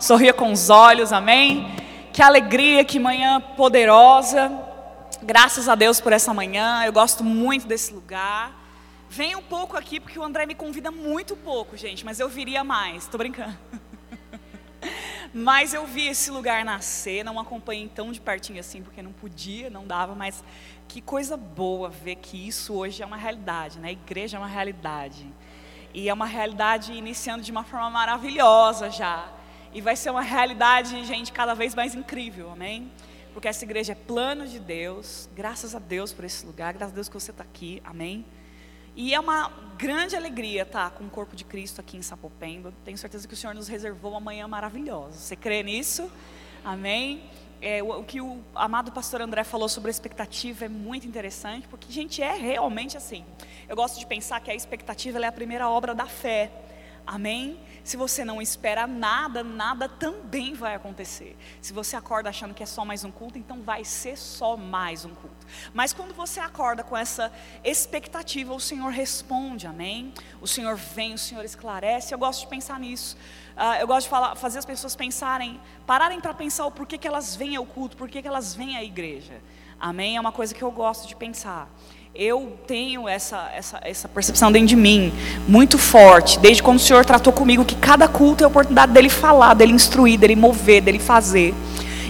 sorria com os olhos, amém? Que alegria, que manhã poderosa. Graças a Deus por essa manhã. Eu gosto muito desse lugar. Venha um pouco aqui, porque o André me convida muito pouco, gente, mas eu viria mais. Estou brincando. Mas eu vi esse lugar nascer, não acompanhei tão de pertinho assim, porque não podia, não dava, mas que coisa boa ver que isso hoje é uma realidade, né? A igreja é uma realidade. E é uma realidade iniciando de uma forma maravilhosa já. E vai ser uma realidade, gente, cada vez mais incrível, amém? Porque essa igreja é plano de Deus, graças a Deus por esse lugar, graças a Deus que você está aqui, amém? E é uma grande alegria estar com o corpo de Cristo aqui em Sapopemba. Tenho certeza que o Senhor nos reservou uma manhã maravilhosa. Você crê nisso? Amém? É, o, o, que o amado pastor André falou sobre a expectativa é muito interessante, porque, gente, é realmente assim. Eu gosto de pensar que a expectativa é a primeira obra da fé. Amém? Se você não espera nada, nada também vai acontecer. Se você acorda achando que é só mais um culto, então vai ser só mais um culto. Mas quando você acorda com essa expectativa, o Senhor responde, amém? O Senhor vem, o Senhor esclarece. Eu gosto de pensar nisso. Uh, eu gosto de falar, fazer as pessoas pensarem, pararem para pensar o porquê que elas vêm ao culto, porquê que elas vêm à igreja. Amém? É uma coisa que eu gosto de pensar eu tenho essa, essa, essa percepção dentro de mim, muito forte, desde quando o Senhor tratou comigo, que cada culto é a oportunidade dele falar, dele instruir, dele mover, dele fazer.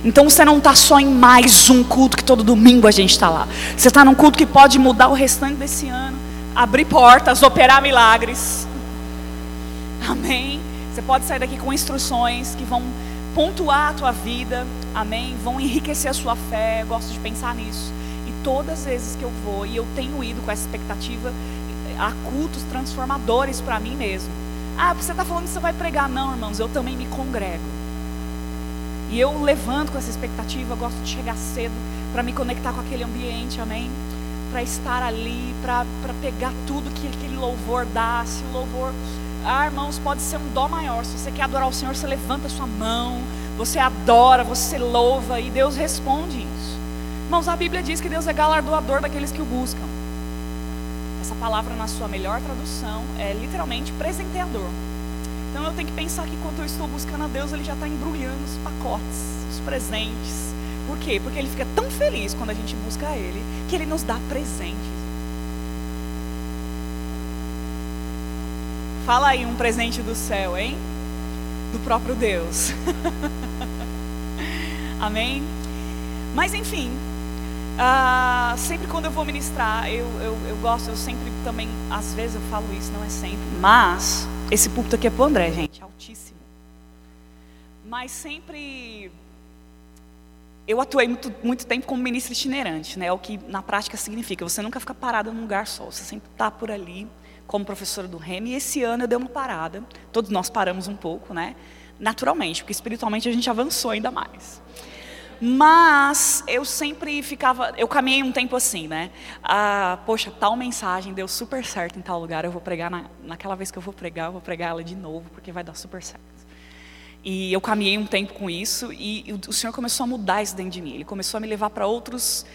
Então você não está só em mais um culto que todo domingo a gente está lá. Você está num culto que pode mudar o restante desse ano, abrir portas, operar milagres. Amém. Você pode sair daqui com instruções que vão pontuar a tua vida. Amém. Vão enriquecer a sua fé. Eu gosto de pensar nisso todas as vezes que eu vou, e eu tenho ido com essa expectativa, há cultos transformadores para mim mesmo. Ah, você está falando que você vai pregar? Não, irmãos, eu também me congrego. E eu levanto com essa expectativa, gosto de chegar cedo para me conectar com aquele ambiente, amém? Para estar ali, para pegar tudo que aquele louvor dá. Se o louvor, ah, irmãos, pode ser um dó maior. Se você quer adorar o Senhor, você levanta a sua mão, você adora, você louva e Deus responde isso. Irmãos, a Bíblia diz que Deus é galardoador daqueles que o buscam. Essa palavra, na sua melhor tradução, é literalmente presenteador. Então eu tenho que pensar que quando eu estou buscando a Deus, Ele já está embrulhando os pacotes, os presentes. Por quê? Porque Ele fica tão feliz quando a gente busca Ele, que Ele nos dá presentes. Fala aí um presente do céu, hein? Do próprio Deus. Amém? Mas enfim, ah, sempre quando eu vou ministrar, eu, eu, eu gosto, eu sempre também, às vezes eu falo isso, não é sempre, mas esse púlpito aqui é pro André, gente, altíssimo. Mas sempre eu atuei muito, muito tempo como ministro itinerante, né? O que na prática significa você nunca fica parado num lugar só, você sempre está por ali como professora do REM. E esse ano eu dei uma parada, todos nós paramos um pouco, né? Naturalmente, porque espiritualmente a gente avançou ainda mais. Mas eu sempre ficava, eu caminhei um tempo assim, né? Ah, poxa, tal mensagem deu super certo em tal lugar, eu vou pregar na, naquela vez que eu vou pregar, eu vou pregar ela de novo, porque vai dar super certo. E eu caminhei um tempo com isso e o Senhor começou a mudar isso dentro de mim. Ele começou a me levar para outros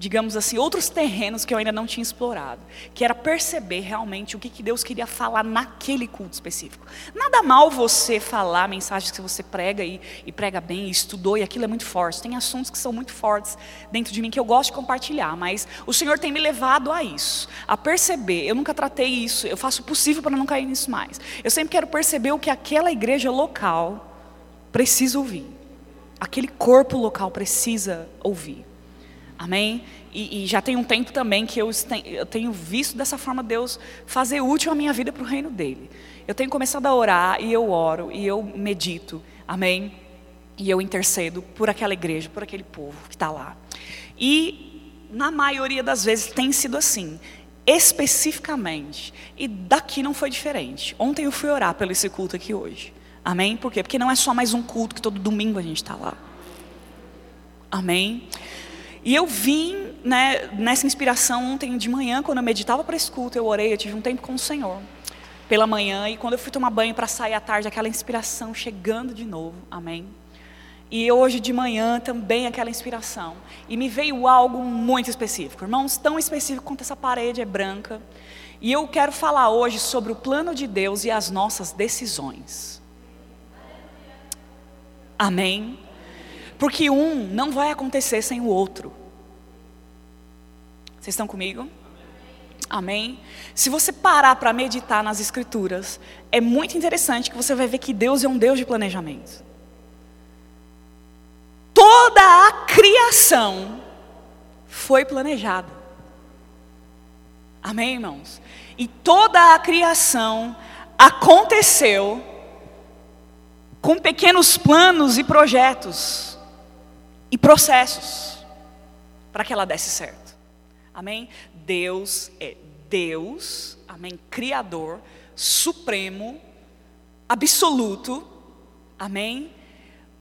digamos assim, outros terrenos que eu ainda não tinha explorado, que era perceber realmente o que, que Deus queria falar naquele culto específico. Nada mal você falar mensagens que você prega e, e prega bem, e estudou, e aquilo é muito forte. Tem assuntos que são muito fortes dentro de mim que eu gosto de compartilhar, mas o Senhor tem me levado a isso, a perceber. Eu nunca tratei isso, eu faço o possível para não cair nisso mais. Eu sempre quero perceber o que aquela igreja local precisa ouvir, aquele corpo local precisa ouvir. Amém? E, e, já tem um tempo também que eu, eu tenho visto dessa forma Deus fazer útil a minha vida para o reino dele. Eu tenho começado a orar e eu oro e eu medito. Amém? E eu intercedo por aquela igreja, por aquele povo que está lá. E na maioria das vezes tem sido assim especificamente. E daqui não foi diferente. Ontem eu fui orar pelo esse culto aqui hoje. Amém? Por quê? Porque não é só mais um culto que todo domingo a gente está lá. Amém? E eu vim né, nessa inspiração ontem de manhã, quando eu meditava para esse eu orei, eu tive um tempo com o Senhor pela manhã, e quando eu fui tomar banho para sair à tarde, aquela inspiração chegando de novo, amém? E hoje de manhã também aquela inspiração. E me veio algo muito específico, irmãos, tão específico quanto essa parede é branca. E eu quero falar hoje sobre o plano de Deus e as nossas decisões. Amém? Porque um não vai acontecer sem o outro. Vocês estão comigo? Amém? Se você parar para meditar nas Escrituras, é muito interessante que você vai ver que Deus é um Deus de planejamento. Toda a criação foi planejada. Amém, irmãos? E toda a criação aconteceu com pequenos planos e projetos e processos para que ela desse certo. Amém? Deus é Deus, amém, criador, supremo, absoluto, amém?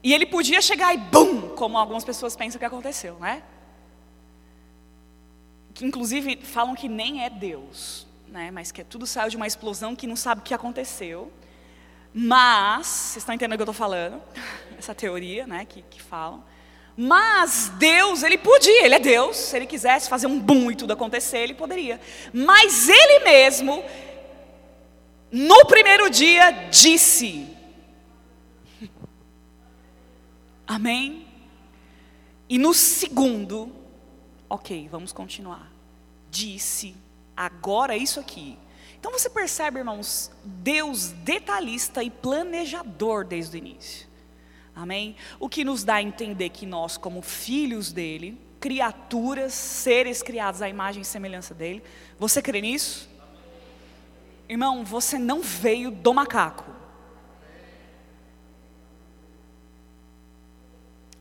E ele podia chegar e bum, como algumas pessoas pensam que aconteceu, né? Que inclusive falam que nem é Deus, né? Mas que tudo saiu de uma explosão que não sabe o que aconteceu. Mas, vocês estão entendendo o que eu estou falando? Essa teoria, né, que, que falam. Mas Deus, ele podia, ele é Deus, se ele quisesse fazer um boom e tudo acontecer, ele poderia. Mas ele mesmo, no primeiro dia, disse: Amém? E no segundo, ok, vamos continuar. Disse, agora isso aqui. Então você percebe, irmãos, Deus detalhista e planejador desde o início. Amém? O que nos dá a entender que nós, como filhos dele, criaturas, seres criados à imagem e semelhança dele, você crê nisso? Irmão, você não veio do macaco.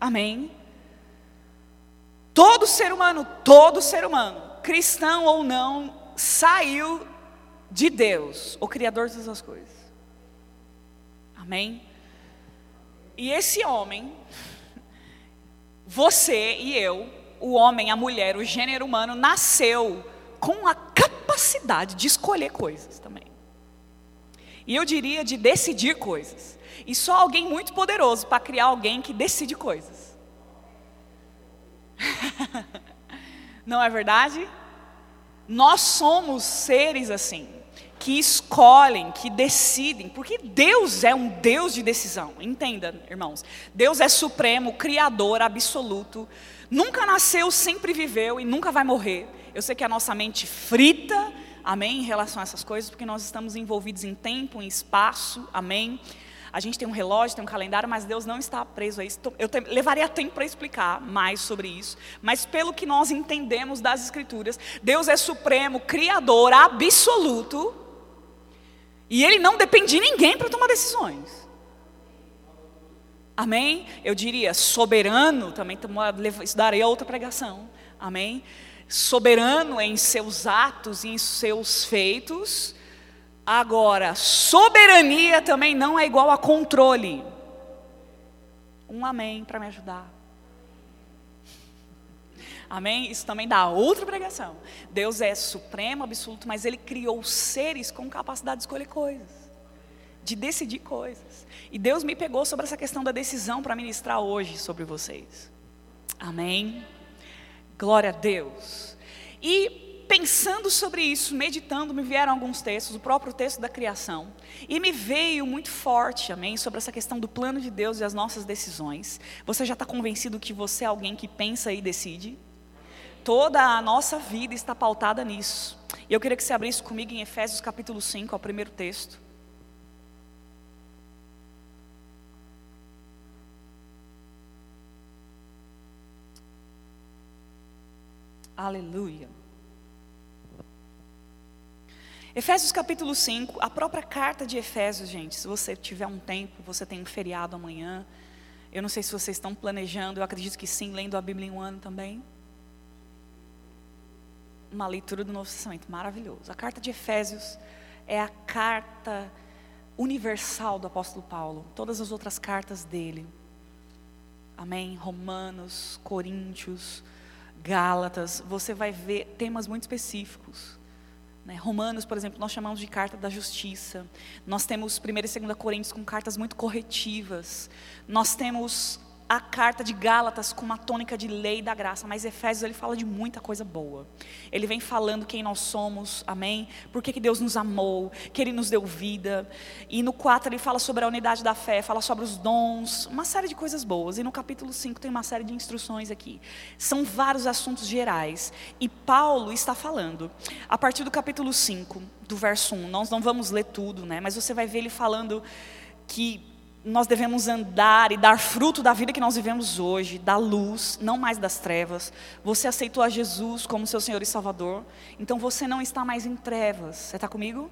Amém? Todo ser humano, todo ser humano, cristão ou não, saiu de Deus, o Criador de todas as coisas. Amém? E esse homem, você e eu, o homem, a mulher, o gênero humano, nasceu com a capacidade de escolher coisas também. E eu diria de decidir coisas. E só alguém muito poderoso para criar alguém que decide coisas. Não é verdade? Nós somos seres assim que escolhem, que decidem, porque Deus é um Deus de decisão. Entenda, irmãos. Deus é supremo, criador, absoluto. Nunca nasceu, sempre viveu e nunca vai morrer. Eu sei que a nossa mente frita, amém, em relação a essas coisas, porque nós estamos envolvidos em tempo, em espaço, amém. A gente tem um relógio, tem um calendário, mas Deus não está preso a isso. Eu te, levaria tempo para explicar mais sobre isso, mas pelo que nós entendemos das Escrituras, Deus é supremo, criador, absoluto, e ele não depende de ninguém para tomar decisões. Amém? Eu diria soberano, também isso daria outra pregação. Amém? Soberano em seus atos e em seus feitos. Agora, soberania também não é igual a controle. Um amém para me ajudar. Amém? Isso também dá outra pregação. Deus é supremo, absoluto, mas Ele criou seres com capacidade de escolher coisas, de decidir coisas. E Deus me pegou sobre essa questão da decisão para ministrar hoje sobre vocês. Amém? Glória a Deus. E pensando sobre isso, meditando, me vieram alguns textos, o próprio texto da criação, e me veio muito forte, amém, sobre essa questão do plano de Deus e as nossas decisões. Você já está convencido que você é alguém que pensa e decide? Toda a nossa vida está pautada nisso. E eu queria que você abrisse comigo em Efésios capítulo 5, ao primeiro texto. Aleluia. Efésios capítulo 5, a própria carta de Efésios, gente. Se você tiver um tempo, você tem um feriado amanhã. Eu não sei se vocês estão planejando, eu acredito que sim, lendo a Bíblia em um ano também uma leitura do Novo Testamento maravilhoso. A carta de Efésios é a carta universal do apóstolo Paulo, todas as outras cartas dele. Amém? Romanos, Coríntios, Gálatas, você vai ver temas muito específicos. Né? Romanos, por exemplo, nós chamamos de carta da justiça. Nós temos 1 e 2 Coríntios com cartas muito corretivas. Nós temos a carta de Gálatas com uma tônica de lei da graça, mas Efésios ele fala de muita coisa boa. Ele vem falando quem nós somos, amém? Por que, que Deus nos amou, que Ele nos deu vida. E no 4 ele fala sobre a unidade da fé, fala sobre os dons, uma série de coisas boas. E no capítulo 5 tem uma série de instruções aqui. São vários assuntos gerais. E Paulo está falando, a partir do capítulo 5, do verso 1, nós não vamos ler tudo, né? Mas você vai ver ele falando que nós devemos andar e dar fruto da vida que nós vivemos hoje, da luz, não mais das trevas. Você aceitou a Jesus como seu Senhor e Salvador, então você não está mais em trevas. Você está comigo?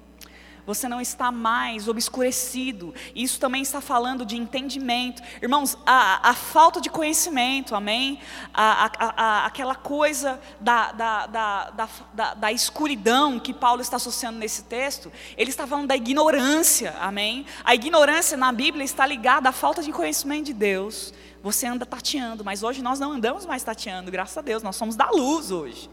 Você não está mais obscurecido. Isso também está falando de entendimento. Irmãos, a, a falta de conhecimento, amém? A, a, aquela coisa da, da, da, da, escuridão que Paulo está associando nesse texto, ele está falando da ignorância, amém? A ignorância na Bíblia está ligada à falta de conhecimento de Deus. Você anda tateando, mas hoje nós não andamos mais tateando, graças a Deus, nós somos da luz hoje.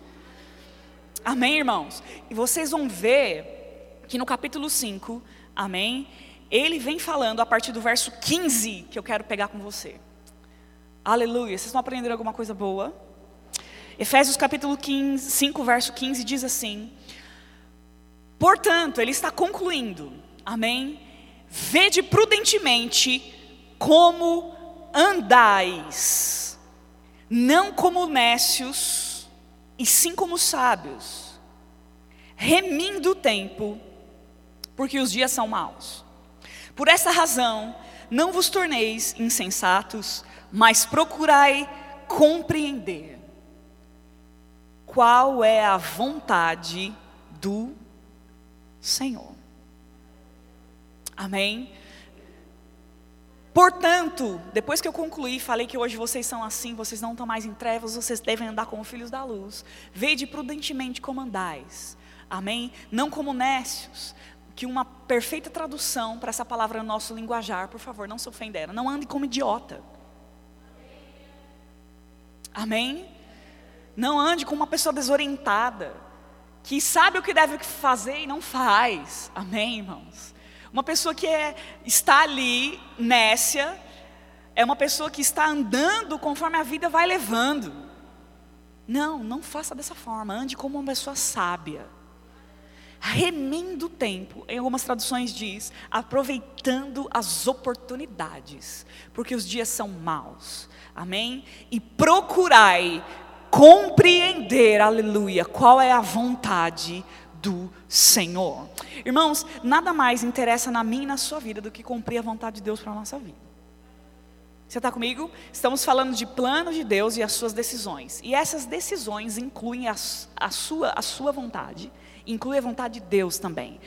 Amém, irmãos? E vocês vão ver que no capítulo 5, amém? Ele vem falando a partir do verso 15 que eu quero pegar com você. Aleluia. Vocês estão aprendendo alguma coisa boa? Efésios capítulo 15, 5, verso 15 diz assim: Portanto, ele está concluindo, amém? Vede prudentemente como andais, não como nécios, e sim como sábios, remindo o tempo, porque os dias são maus. Por essa razão, não vos torneis insensatos, mas procurai compreender qual é a vontade do Senhor. Amém? Portanto, depois que eu concluí, falei que hoje vocês são assim, vocês não estão mais em trevas, vocês devem andar como filhos da luz. Vede prudentemente como andais. Amém? Não como nécios, que uma perfeita tradução para essa palavra no nosso linguajar, por favor, não se ofenderam. Não ande como idiota. Amém? Não ande como uma pessoa desorientada, que sabe o que deve fazer e não faz. Amém, irmãos? Uma pessoa que é, está ali, nécia, é uma pessoa que está andando conforme a vida vai levando. Não, não faça dessa forma. Ande como uma pessoa sábia remendo o tempo, em algumas traduções diz, aproveitando as oportunidades, porque os dias são maus, amém? E procurai compreender, aleluia, qual é a vontade do Senhor. Irmãos, nada mais interessa na minha e na sua vida do que cumprir a vontade de Deus para a nossa vida. Você está comigo? Estamos falando de plano de Deus e as suas decisões. E essas decisões incluem a, a, sua, a sua vontade inclui a vontade de Deus também.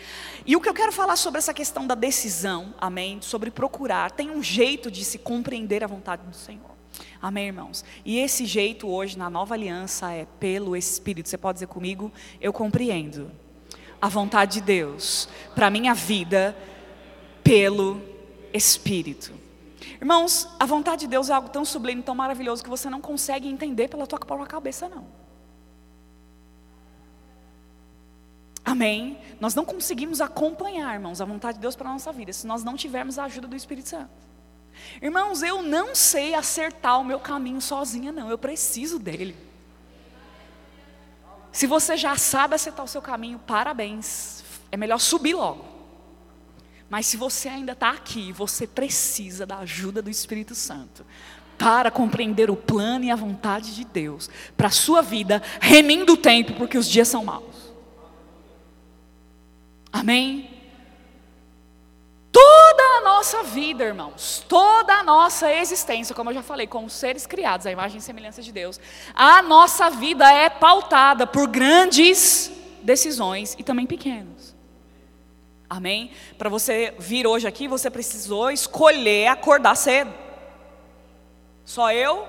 E o que eu quero falar sobre essa questão da decisão, amém, sobre procurar, tem um jeito de se compreender a vontade do Senhor. Amém, irmãos? E esse jeito hoje na nova aliança é pelo Espírito. Você pode dizer comigo? Eu compreendo a vontade de Deus para minha vida pelo Espírito. Irmãos, a vontade de Deus é algo tão sublime, tão maravilhoso que você não consegue entender pela tua própria cabeça, não. Amém? Nós não conseguimos acompanhar, irmãos, a vontade de Deus para a nossa vida, se nós não tivermos a ajuda do Espírito Santo. Irmãos, eu não sei acertar o meu caminho sozinha, não, eu preciso dele. Se você já sabe acertar o seu caminho, parabéns, é melhor subir logo. Mas se você ainda está aqui, você precisa da ajuda do Espírito Santo para compreender o plano e a vontade de Deus para a sua vida, remindo o tempo, porque os dias são maus. Amém? Toda a nossa vida, irmãos, toda a nossa existência, como eu já falei, como seres criados à imagem e semelhança de Deus, a nossa vida é pautada por grandes decisões e também pequenas. Amém? Para você vir hoje aqui, você precisou escolher acordar cedo. Só eu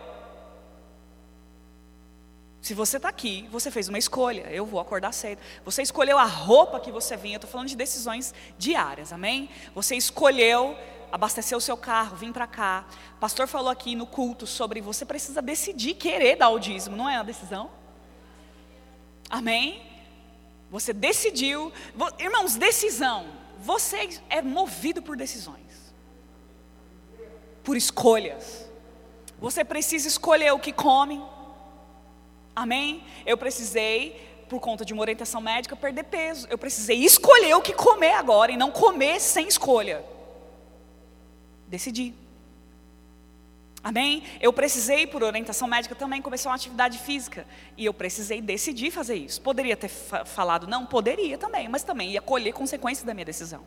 se você está aqui, você fez uma escolha, eu vou acordar cedo. Você escolheu a roupa que você vinha, eu estou falando de decisões diárias, amém? Você escolheu abastecer o seu carro, vir para cá. O pastor falou aqui no culto sobre você precisa decidir querer dar o dízimo, não é uma decisão? Amém? Você decidiu, irmãos, decisão. Você é movido por decisões, por escolhas. Você precisa escolher o que come. Amém? Eu precisei, por conta de uma orientação médica, perder peso. Eu precisei escolher o que comer agora e não comer sem escolha. Decidi. Amém? Eu precisei, por orientação médica, também começar uma atividade física. E eu precisei decidir fazer isso. Poderia ter fa falado não? Poderia também, mas também ia colher consequências da minha decisão.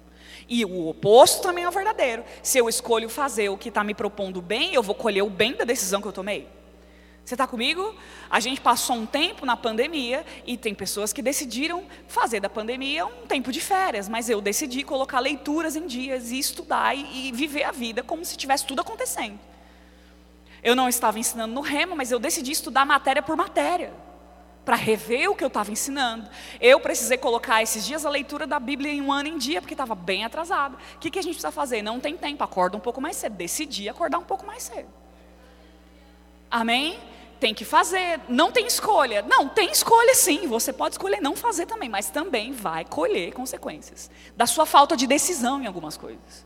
E o oposto também é verdadeiro. Se eu escolho fazer o que está me propondo bem, eu vou colher o bem da decisão que eu tomei. Você está comigo? A gente passou um tempo na pandemia e tem pessoas que decidiram fazer da pandemia um tempo de férias, mas eu decidi colocar leituras em dias e estudar e, e viver a vida como se tivesse tudo acontecendo. Eu não estava ensinando no remo, mas eu decidi estudar matéria por matéria, para rever o que eu estava ensinando. Eu precisei colocar esses dias a leitura da Bíblia em um ano em dia, porque estava bem atrasado. O que, que a gente precisa fazer? Não tem tempo, acorda um pouco mais cedo. Decidi acordar um pouco mais cedo. Amém? Tem que fazer, não tem escolha. Não, tem escolha sim. Você pode escolher não fazer também, mas também vai colher consequências da sua falta de decisão em algumas coisas.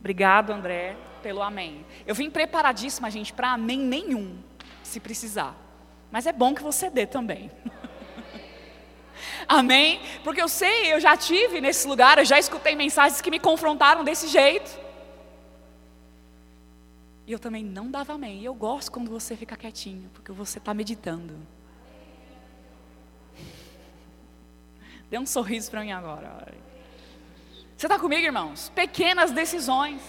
Obrigado, André pelo amém. Eu vim preparadíssima, gente, para amém nenhum, se precisar. Mas é bom que você dê também. amém? Porque eu sei, eu já tive nesse lugar, eu já escutei mensagens que me confrontaram desse jeito. E eu também não dava amém. E eu gosto quando você fica quietinho, porque você está meditando. Dê um sorriso para mim agora. Você está comigo, irmãos? Pequenas decisões.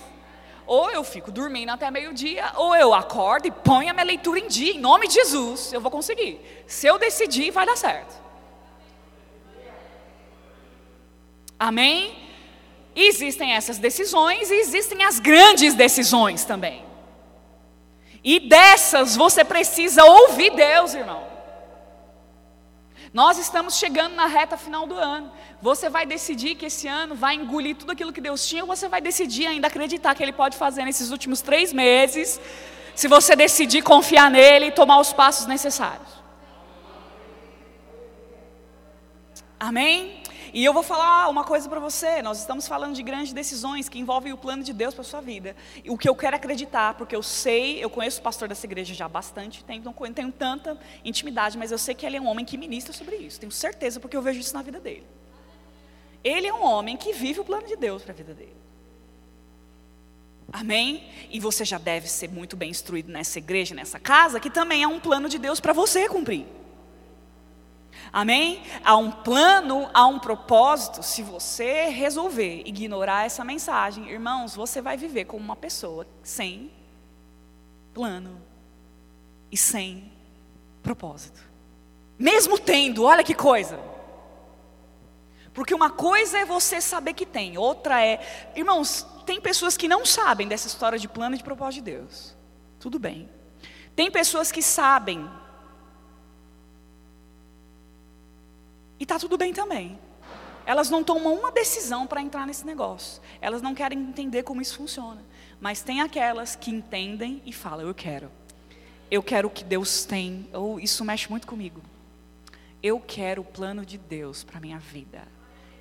Ou eu fico dormindo até meio-dia, ou eu acordo e ponho a minha leitura em dia, em nome de Jesus, eu vou conseguir. Se eu decidir, vai dar certo. Amém? existem essas decisões e existem as grandes decisões também. E dessas você precisa ouvir Deus, irmão. Nós estamos chegando na reta final do ano. Você vai decidir que esse ano vai engolir tudo aquilo que Deus tinha, ou você vai decidir ainda acreditar que Ele pode fazer nesses últimos três meses, se você decidir confiar nele e tomar os passos necessários. Amém? E eu vou falar uma coisa para você. Nós estamos falando de grandes decisões que envolvem o plano de Deus para sua vida. O que eu quero acreditar, porque eu sei, eu conheço o pastor dessa igreja já há bastante tempo, não tenho tanta intimidade, mas eu sei que ele é um homem que ministra sobre isso. Tenho certeza, porque eu vejo isso na vida dele. Ele é um homem que vive o plano de Deus para a vida dele. Amém? E você já deve ser muito bem instruído nessa igreja, nessa casa, que também é um plano de Deus para você cumprir. Amém? Há um plano, há um propósito. Se você resolver ignorar essa mensagem, irmãos, você vai viver como uma pessoa sem plano e sem propósito. Mesmo tendo, olha que coisa. Porque uma coisa é você saber que tem, outra é. Irmãos, tem pessoas que não sabem dessa história de plano e de propósito de Deus. Tudo bem. Tem pessoas que sabem E está tudo bem também. Elas não tomam uma decisão para entrar nesse negócio. Elas não querem entender como isso funciona. Mas tem aquelas que entendem e falam: Eu quero. Eu quero o que Deus tem. Ou isso mexe muito comigo. Eu quero o plano de Deus para minha vida.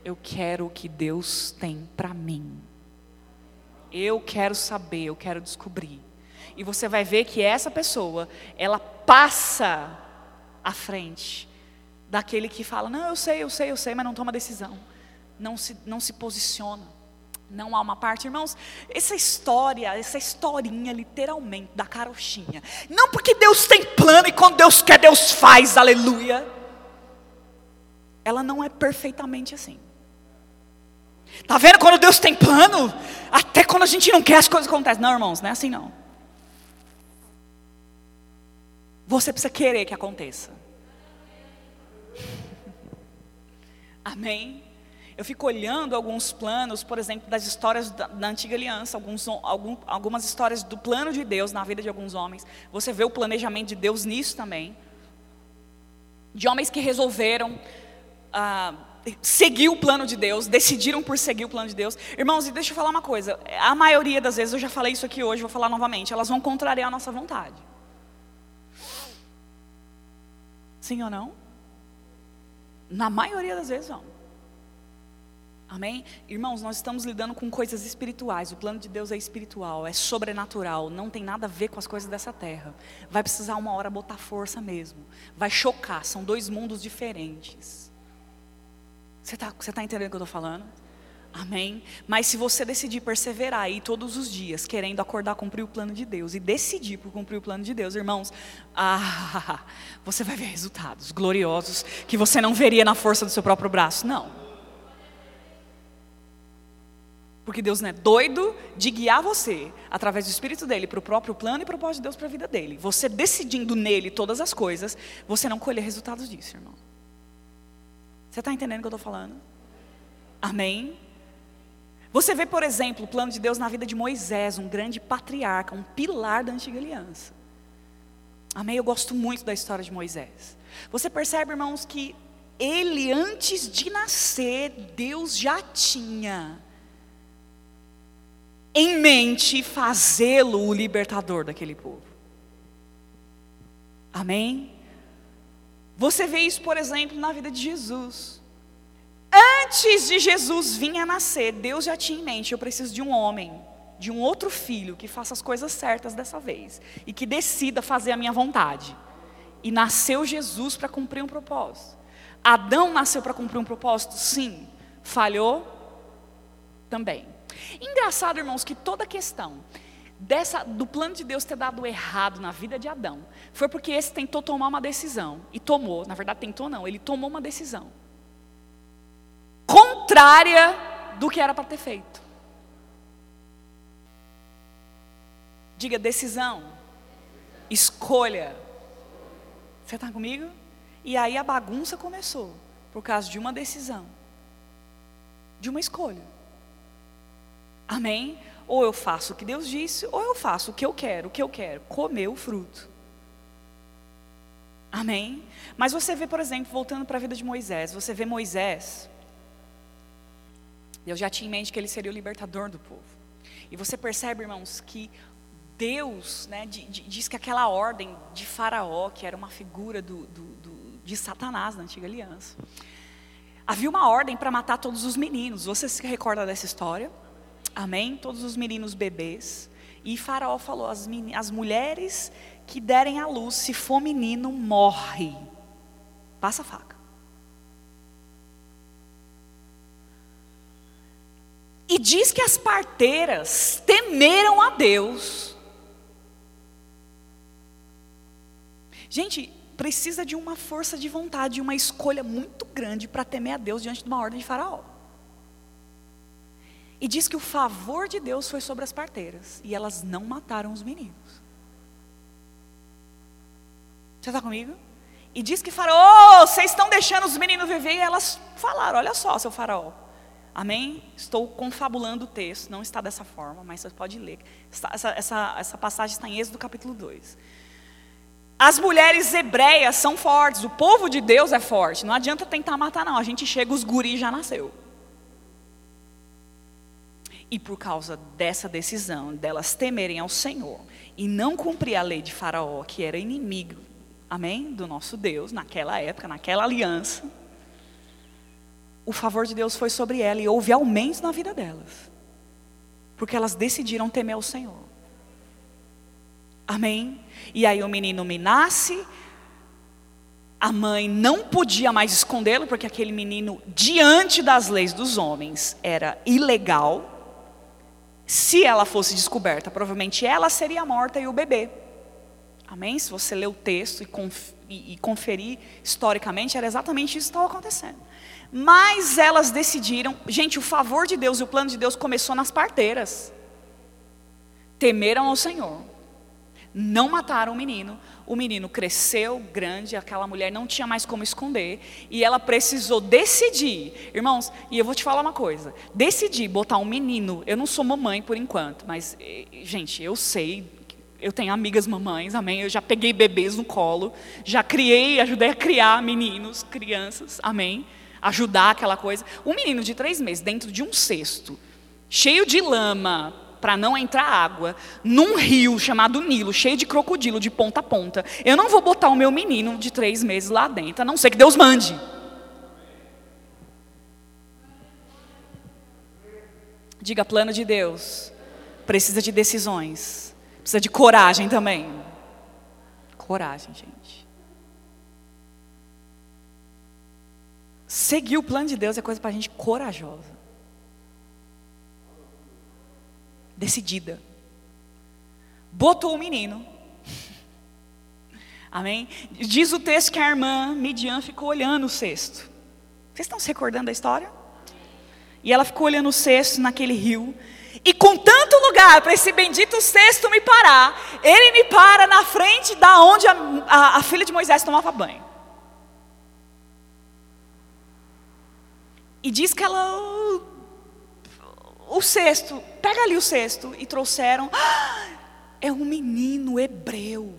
Eu quero o que Deus tem para mim. Eu quero saber, eu quero descobrir. E você vai ver que essa pessoa, ela passa à frente daquele que fala: Não, eu sei, eu sei, eu sei, mas não toma decisão, não se, não se posiciona, não há uma parte. Irmãos, essa história, essa historinha literalmente da carochinha, não porque Deus tem plano e quando Deus quer, Deus faz, aleluia. Ela não é perfeitamente assim. Tá vendo quando Deus tem plano? Até quando a gente não quer as coisas acontecem. Não, irmãos, não é assim não. Você precisa querer que aconteça. Amém? Eu fico olhando alguns planos, por exemplo, das histórias da, da antiga aliança, alguns, algum, algumas histórias do plano de Deus na vida de alguns homens. Você vê o planejamento de Deus nisso também. De homens que resolveram ah, seguir o plano de Deus, decidiram por seguir o plano de Deus. Irmãos, e deixa eu falar uma coisa: a maioria das vezes, eu já falei isso aqui hoje, vou falar novamente, elas vão contrariar a nossa vontade. Sim ou não? Na maioria das vezes vão. Amém? Irmãos, nós estamos lidando com coisas espirituais. O plano de Deus é espiritual, é sobrenatural, não tem nada a ver com as coisas dessa terra. Vai precisar uma hora botar força mesmo. Vai chocar, são dois mundos diferentes. Você está tá entendendo o que eu estou falando? Amém? Mas se você decidir perseverar aí todos os dias, querendo acordar, cumprir o plano de Deus, e decidir por cumprir o plano de Deus, irmãos, ah, você vai ver resultados gloriosos que você não veria na força do seu próprio braço. Não. Porque Deus não é doido de guiar você, através do Espírito dele, para o próprio plano e propósito de Deus para a vida dele. Você decidindo nele todas as coisas, você não colher resultados disso, irmão. Você está entendendo o que eu estou falando? Amém? Você vê, por exemplo, o plano de Deus na vida de Moisés, um grande patriarca, um pilar da antiga aliança. Amém? Eu gosto muito da história de Moisés. Você percebe, irmãos, que ele, antes de nascer, Deus já tinha em mente fazê-lo o libertador daquele povo. Amém? Você vê isso, por exemplo, na vida de Jesus. Antes de Jesus vir a nascer, Deus já tinha em mente: eu preciso de um homem, de um outro filho que faça as coisas certas dessa vez e que decida fazer a minha vontade. E nasceu Jesus para cumprir um propósito. Adão nasceu para cumprir um propósito? Sim. Falhou? Também. Engraçado, irmãos, que toda a questão dessa, do plano de Deus ter dado errado na vida de Adão foi porque esse tentou tomar uma decisão e tomou, na verdade tentou não, ele tomou uma decisão contrária do que era para ter feito. Diga decisão, escolha. Você está comigo? E aí a bagunça começou por causa de uma decisão, de uma escolha. Amém? Ou eu faço o que Deus disse, ou eu faço o que eu quero, o que eu quero, comer o fruto. Amém? Mas você vê, por exemplo, voltando para a vida de Moisés, você vê Moisés, Deus já tinha em mente que ele seria o libertador do povo. E você percebe, irmãos, que Deus né, diz que aquela ordem de Faraó, que era uma figura do, do, do, de Satanás na antiga aliança, havia uma ordem para matar todos os meninos. Você se recorda dessa história? Amém? Todos os meninos bebês. E Faraó falou: as, as mulheres que derem à luz, se for menino, morre. Passa a faca. E diz que as parteiras temeram a Deus. Gente, precisa de uma força de vontade, uma escolha muito grande para temer a Deus diante de uma ordem de Faraó. E diz que o favor de Deus foi sobre as parteiras. E elas não mataram os meninos. Você está comigo? E diz que faraó, oh, vocês estão deixando os meninos viver. E elas falaram: Olha só, seu faraó. Amém? Estou confabulando o texto, não está dessa forma, mas você pode ler. Essa, essa, essa passagem está em Êxodo capítulo 2. As mulheres hebreias são fortes, o povo de Deus é forte. Não adianta tentar matar, não. A gente chega, os guris já nasceu. E por causa dessa decisão, delas temerem ao Senhor e não cumprir a lei de Faraó, que era inimigo, amém? Do nosso Deus, naquela época, naquela aliança, o favor de Deus foi sobre ela e houve aumentos na vida delas, porque elas decidiram temer ao Senhor. Amém? E aí o menino me nasce, a mãe não podia mais escondê-lo, porque aquele menino, diante das leis dos homens, era ilegal. Se ela fosse descoberta, provavelmente ela seria morta e o bebê. Amém? Se você ler o texto e conferir historicamente, era exatamente isso que estava acontecendo. Mas elas decidiram, gente, o favor de Deus e o plano de Deus começou nas parteiras. Temeram ao Senhor não mataram o menino. O menino cresceu grande, aquela mulher não tinha mais como esconder, e ela precisou decidir. Irmãos, e eu vou te falar uma coisa: decidir botar um menino. Eu não sou mamãe por enquanto, mas, gente, eu sei. Eu tenho amigas mamães, amém? Eu já peguei bebês no colo, já criei, ajudei a criar meninos, crianças, amém? Ajudar aquela coisa. Um menino de três meses dentro de um cesto, cheio de lama, para não entrar água, num rio chamado Nilo, cheio de crocodilo de ponta a ponta. Eu não vou botar o meu menino de três meses lá dentro, a não ser que Deus mande. Diga plano de Deus. Precisa de decisões. Precisa de coragem também. Coragem, gente. Seguir o plano de Deus é coisa para gente corajosa. Decidida. Botou o menino. Amém? Diz o texto que a irmã Midian ficou olhando o cesto. Vocês estão se recordando da história? E ela ficou olhando o cesto naquele rio. E com tanto lugar para esse bendito cesto me parar, ele me para na frente da onde a, a, a filha de Moisés tomava banho. E diz que ela. O cesto, pega ali o cesto. E trouxeram. Ah, é um menino hebreu.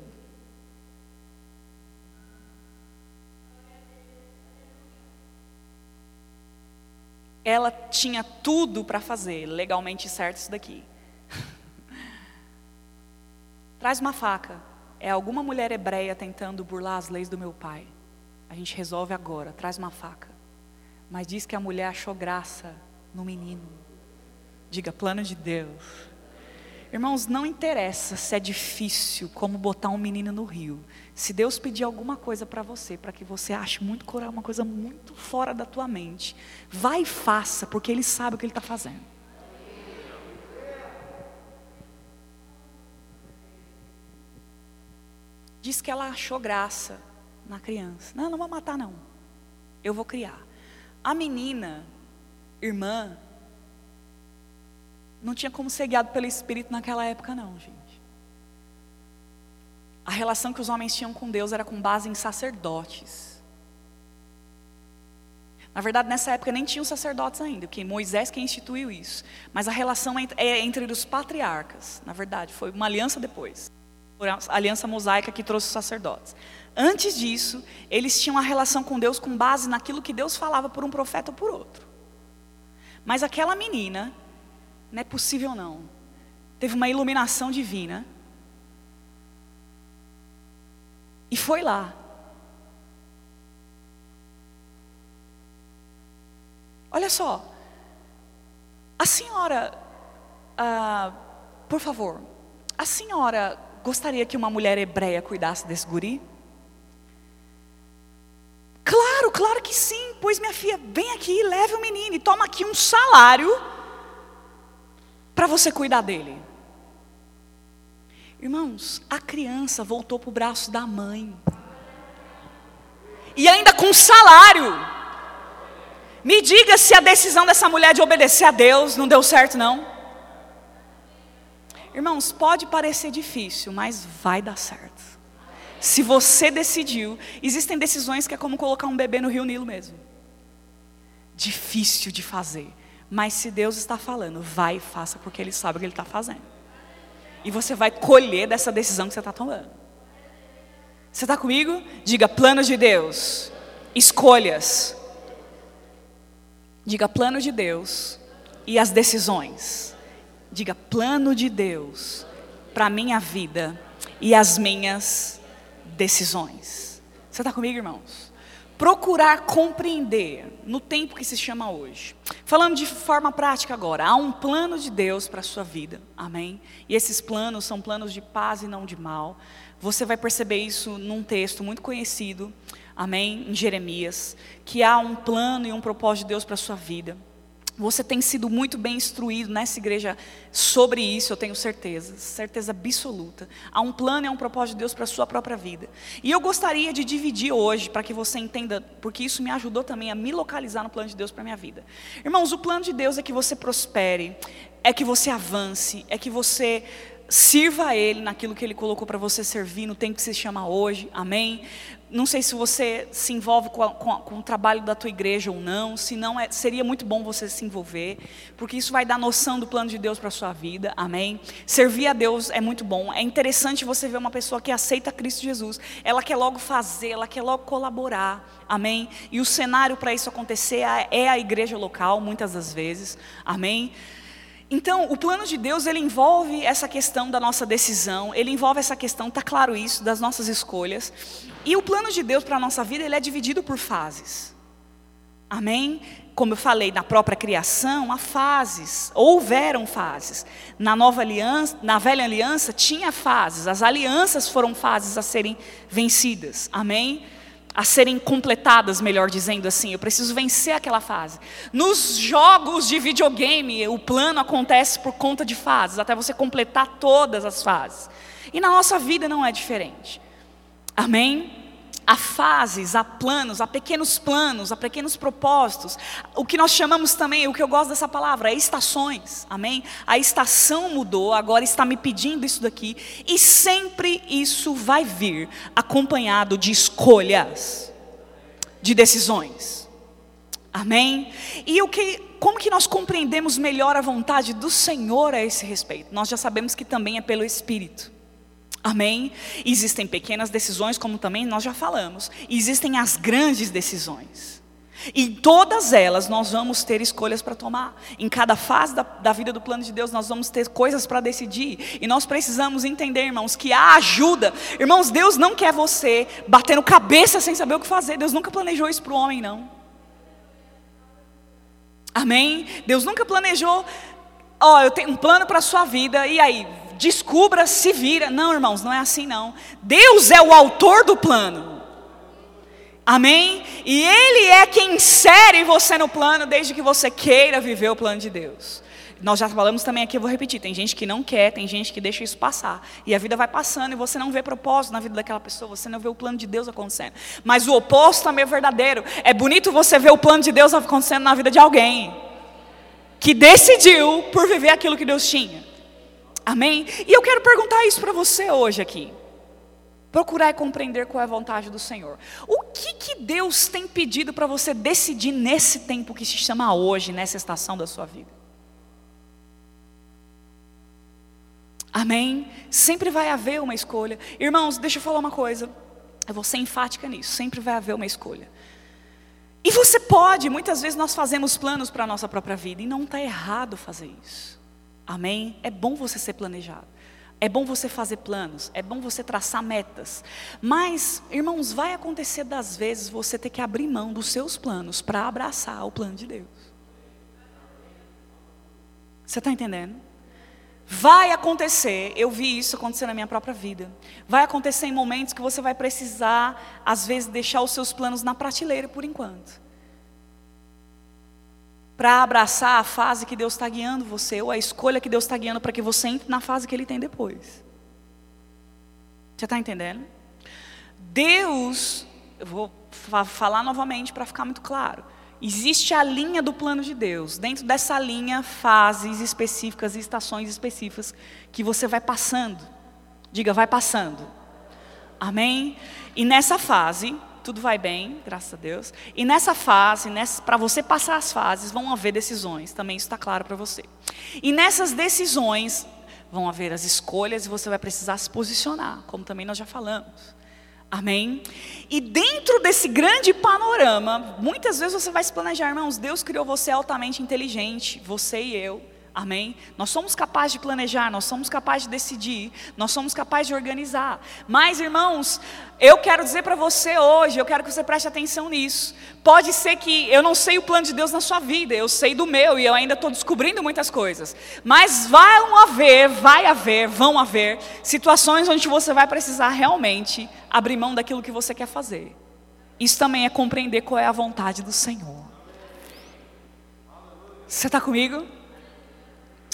Ela tinha tudo para fazer, legalmente certo isso daqui. Traz uma faca. É alguma mulher hebreia tentando burlar as leis do meu pai. A gente resolve agora. Traz uma faca. Mas diz que a mulher achou graça no menino. Diga, plano de Deus. Irmãos, não interessa se é difícil como botar um menino no rio. Se Deus pedir alguma coisa para você, para que você ache muito coral, uma coisa muito fora da tua mente, vai e faça, porque Ele sabe o que Ele está fazendo. Diz que ela achou graça na criança. Não, não vou matar não. Eu vou criar. A menina, irmã, não tinha como ser guiado pelo Espírito naquela época, não, gente. A relação que os homens tinham com Deus era com base em sacerdotes. Na verdade, nessa época nem tinham sacerdotes ainda, porque Moisés que instituiu isso. Mas a relação é entre os patriarcas. Na verdade, foi uma aliança depois. A aliança mosaica que trouxe os sacerdotes. Antes disso, eles tinham a relação com Deus com base naquilo que Deus falava por um profeta ou por outro. Mas aquela menina, não é possível não, teve uma iluminação divina. E foi lá. Olha só, a senhora, ah, por favor, a senhora gostaria que uma mulher hebreia cuidasse desse guri? Claro, claro que sim. Pois minha filha, vem aqui, leve o menino e toma aqui um salário para você cuidar dele. Irmãos, a criança voltou para o braço da mãe. E ainda com salário. Me diga se a decisão dessa mulher de obedecer a Deus não deu certo, não. Irmãos, pode parecer difícil, mas vai dar certo. Se você decidiu, existem decisões que é como colocar um bebê no Rio Nilo mesmo. Difícil de fazer. Mas se Deus está falando, vai e faça, porque Ele sabe o que Ele está fazendo. E você vai colher dessa decisão que você está tomando. Você está comigo? Diga plano de Deus, escolhas. Diga plano de Deus e as decisões. Diga plano de Deus para a minha vida e as minhas decisões. Você está comigo, irmãos? Procurar compreender no tempo que se chama hoje. Falando de forma prática agora, há um plano de Deus para a sua vida, amém? E esses planos são planos de paz e não de mal. Você vai perceber isso num texto muito conhecido, amém? Em Jeremias, que há um plano e um propósito de Deus para a sua vida. Você tem sido muito bem instruído nessa igreja sobre isso, eu tenho certeza, certeza absoluta. Há um plano e há um propósito de Deus para a sua própria vida. E eu gostaria de dividir hoje, para que você entenda, porque isso me ajudou também a me localizar no plano de Deus para a minha vida. Irmãos, o plano de Deus é que você prospere, é que você avance, é que você sirva a Ele naquilo que Ele colocou para você servir no tempo que se chama hoje, amém? Não sei se você se envolve com, a, com, a, com, o trabalho da tua igreja ou não, se não, é, seria muito bom você se envolver, porque isso vai dar noção do plano de Deus para a sua vida, amém? Servir a Deus é muito bom, é interessante você ver uma pessoa que aceita Cristo Jesus, ela quer logo fazer, ela quer logo colaborar, amém? E o cenário para isso acontecer é, é a igreja local, muitas das vezes, amém? Então, o plano de Deus, ele envolve essa questão da nossa decisão, ele envolve essa questão, está claro isso, das nossas escolhas. E o plano de Deus para a nossa vida, ele é dividido por fases. Amém? como eu falei, na própria criação, há fases, houveram fases. Na nova aliança, na velha aliança, tinha fases. As alianças foram fases a serem vencidas. Amém? A serem completadas, melhor dizendo assim. Eu preciso vencer aquela fase. Nos jogos de videogame, o plano acontece por conta de fases, até você completar todas as fases. E na nossa vida não é diferente. Amém? Há fases, há planos, há pequenos planos, há pequenos propósitos. O que nós chamamos também, o que eu gosto dessa palavra, é estações. Amém? A estação mudou, agora está me pedindo isso daqui. E sempre isso vai vir acompanhado de escolhas, de decisões. Amém? E o que, como que nós compreendemos melhor a vontade do Senhor a esse respeito? Nós já sabemos que também é pelo Espírito. Amém? Existem pequenas decisões, como também nós já falamos. Existem as grandes decisões. E todas elas nós vamos ter escolhas para tomar. Em cada fase da, da, vida do plano de Deus, nós vamos ter coisas para decidir. E nós precisamos entender, irmãos, que há ajuda. Irmãos, Deus não quer você batendo cabeça sem saber o que fazer. Deus nunca planejou isso para o homem, não. Amém? Deus nunca planejou. Ó, oh, eu tenho um plano para a sua vida. E aí? Descubra, se vira. Não, irmãos, não é assim não. Deus é o autor do plano. Amém? E Ele é quem insere você no plano desde que você queira viver o plano de Deus. Nós já falamos também aqui, eu vou repetir: tem gente que não quer, tem gente que deixa isso passar. E a vida vai passando e você não vê propósito na vida daquela pessoa, você não vê o plano de Deus acontecendo. Mas o oposto também é verdadeiro. É bonito você ver o plano de Deus acontecendo na vida de alguém que decidiu por viver aquilo que Deus tinha. Amém? E eu quero perguntar isso para você hoje aqui. Procurar e compreender qual é a vontade do Senhor. O que, que Deus tem pedido para você decidir nesse tempo que se chama hoje, nessa estação da sua vida? Amém? Sempre vai haver uma escolha. Irmãos, deixa eu falar uma coisa. Eu vou ser enfática nisso. Sempre vai haver uma escolha. E você pode, muitas vezes nós fazemos planos para a nossa própria vida, e não está errado fazer isso. Amém? É bom você ser planejado. É bom você fazer planos, é bom você traçar metas. Mas, irmãos, vai acontecer das vezes você ter que abrir mão dos seus planos para abraçar o plano de Deus. Você está entendendo? Vai acontecer, eu vi isso acontecer na minha própria vida. Vai acontecer em momentos que você vai precisar, às vezes, deixar os seus planos na prateleira por enquanto para abraçar a fase que Deus está guiando você, ou a escolha que Deus está guiando para que você entre na fase que Ele tem depois. Você está entendendo? Deus, eu vou falar novamente para ficar muito claro. Existe a linha do plano de Deus. Dentro dessa linha, fases específicas e estações específicas que você vai passando. Diga, vai passando. Amém? E nessa fase, tudo vai bem, graças a Deus. E nessa fase, para você passar as fases, vão haver decisões, também isso está claro para você. E nessas decisões, vão haver as escolhas e você vai precisar se posicionar, como também nós já falamos. Amém? E dentro desse grande panorama, muitas vezes você vai se planejar, irmãos, Deus criou você altamente inteligente, você e eu. Amém? Nós somos capazes de planejar, nós somos capazes de decidir, nós somos capazes de organizar. Mas, irmãos, eu quero dizer para você hoje, eu quero que você preste atenção nisso. Pode ser que eu não sei o plano de Deus na sua vida, eu sei do meu e eu ainda estou descobrindo muitas coisas. Mas vão haver, vai haver, vão haver situações onde você vai precisar realmente abrir mão daquilo que você quer fazer. Isso também é compreender qual é a vontade do Senhor. Você está comigo?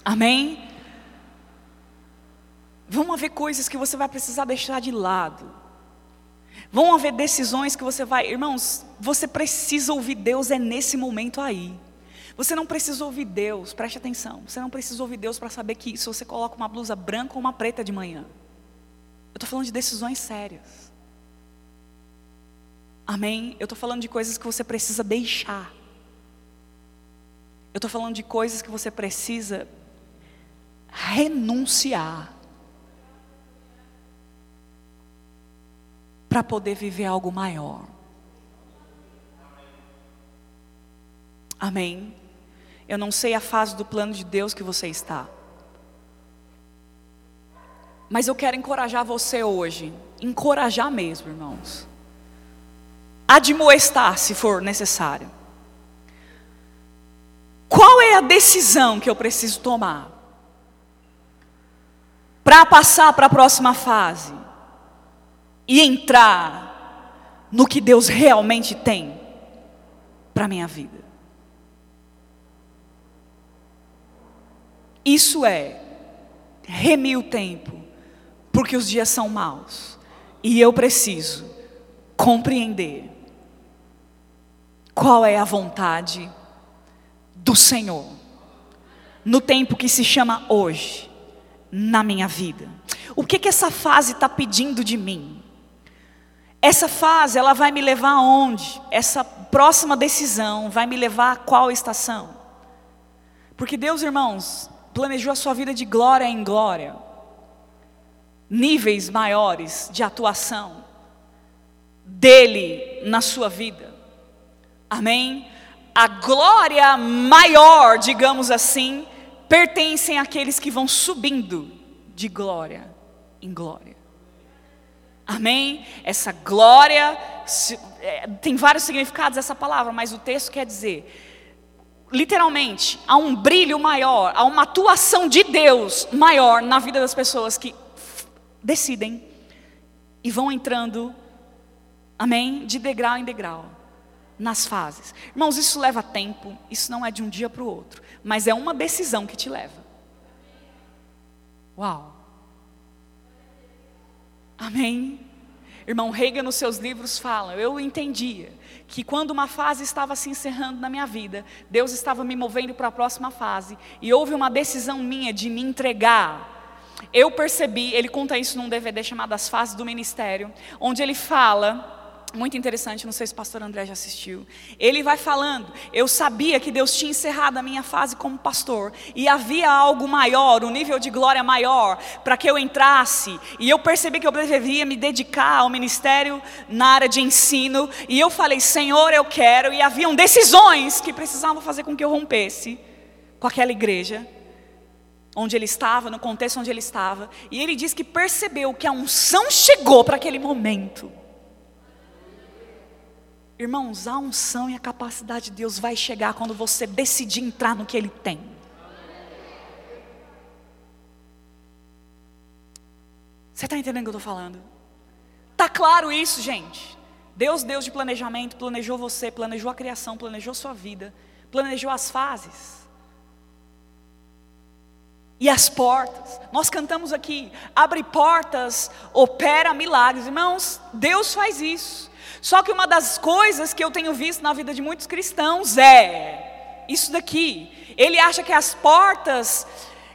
Amém? Vão haver coisas que você vai precisar deixar de lado. Vão haver decisões que você vai. Irmãos, você precisa ouvir Deus, é nesse momento aí. Você não precisa ouvir Deus, preste atenção. Você não precisa ouvir Deus para saber que se você coloca uma blusa branca ou uma preta de manhã. Eu estou falando de decisões sérias. Amém? Eu estou falando de coisas que você precisa deixar. Eu estou falando de coisas que você precisa renunciar para poder viver algo maior. Amém. Eu não sei a fase do plano de Deus que você está. Mas eu quero encorajar você hoje, encorajar mesmo, irmãos. Admoestar, se for necessário. Qual é a decisão que eu preciso tomar para passar para a próxima fase. E entrar no que Deus realmente tem para a minha vida? Isso é remir o tempo, porque os dias são maus. E eu preciso compreender qual é a vontade do Senhor. No tempo que se chama hoje, na minha vida. O que que essa fase está pedindo de mim? Essa fase, ela vai me levar aonde? Essa próxima decisão vai me levar a qual estação? Porque Deus, irmãos, planejou a sua vida de glória em glória, níveis maiores de atuação dele na sua vida. Amém? A glória maior, digamos assim, pertencem àqueles que vão subindo de glória em glória. Amém? Essa glória, é, tem vários significados essa palavra, mas o texto quer dizer literalmente, há um brilho maior, há uma atuação de Deus maior na vida das pessoas que decidem e vão entrando, amém? De degrau em degrau, nas fases. Irmãos, isso leva tempo, isso não é de um dia para o outro, mas é uma decisão que te leva. Uau! Amém? Irmão Reagan, nos seus livros, fala: eu entendia que quando uma fase estava se encerrando na minha vida, Deus estava me movendo para a próxima fase, e houve uma decisão minha de me entregar. Eu percebi, ele conta isso num DVD chamado As Fases do Ministério, onde ele fala muito interessante, não sei se o pastor André já assistiu. Ele vai falando, eu sabia que Deus tinha encerrado a minha fase como pastor, e havia algo maior, um nível de glória maior, para que eu entrasse, e eu percebi que eu deveria me dedicar ao ministério na área de ensino, e eu falei, Senhor, eu quero, e haviam decisões que precisavam fazer com que eu rompesse com aquela igreja, onde ele estava, no contexto onde ele estava, e ele diz que percebeu que a unção chegou para aquele momento. Irmãos, a unção e a capacidade de Deus vai chegar quando você decidir entrar no que Ele tem. Você está entendendo o que eu estou falando? Está claro isso, gente? Deus, Deus de planejamento, planejou você, planejou a criação, planejou sua vida, planejou as fases. E as portas, nós cantamos aqui, abre portas, opera milagres. Irmãos, Deus faz isso. Só que uma das coisas que eu tenho visto na vida de muitos cristãos é isso daqui. Ele acha que as portas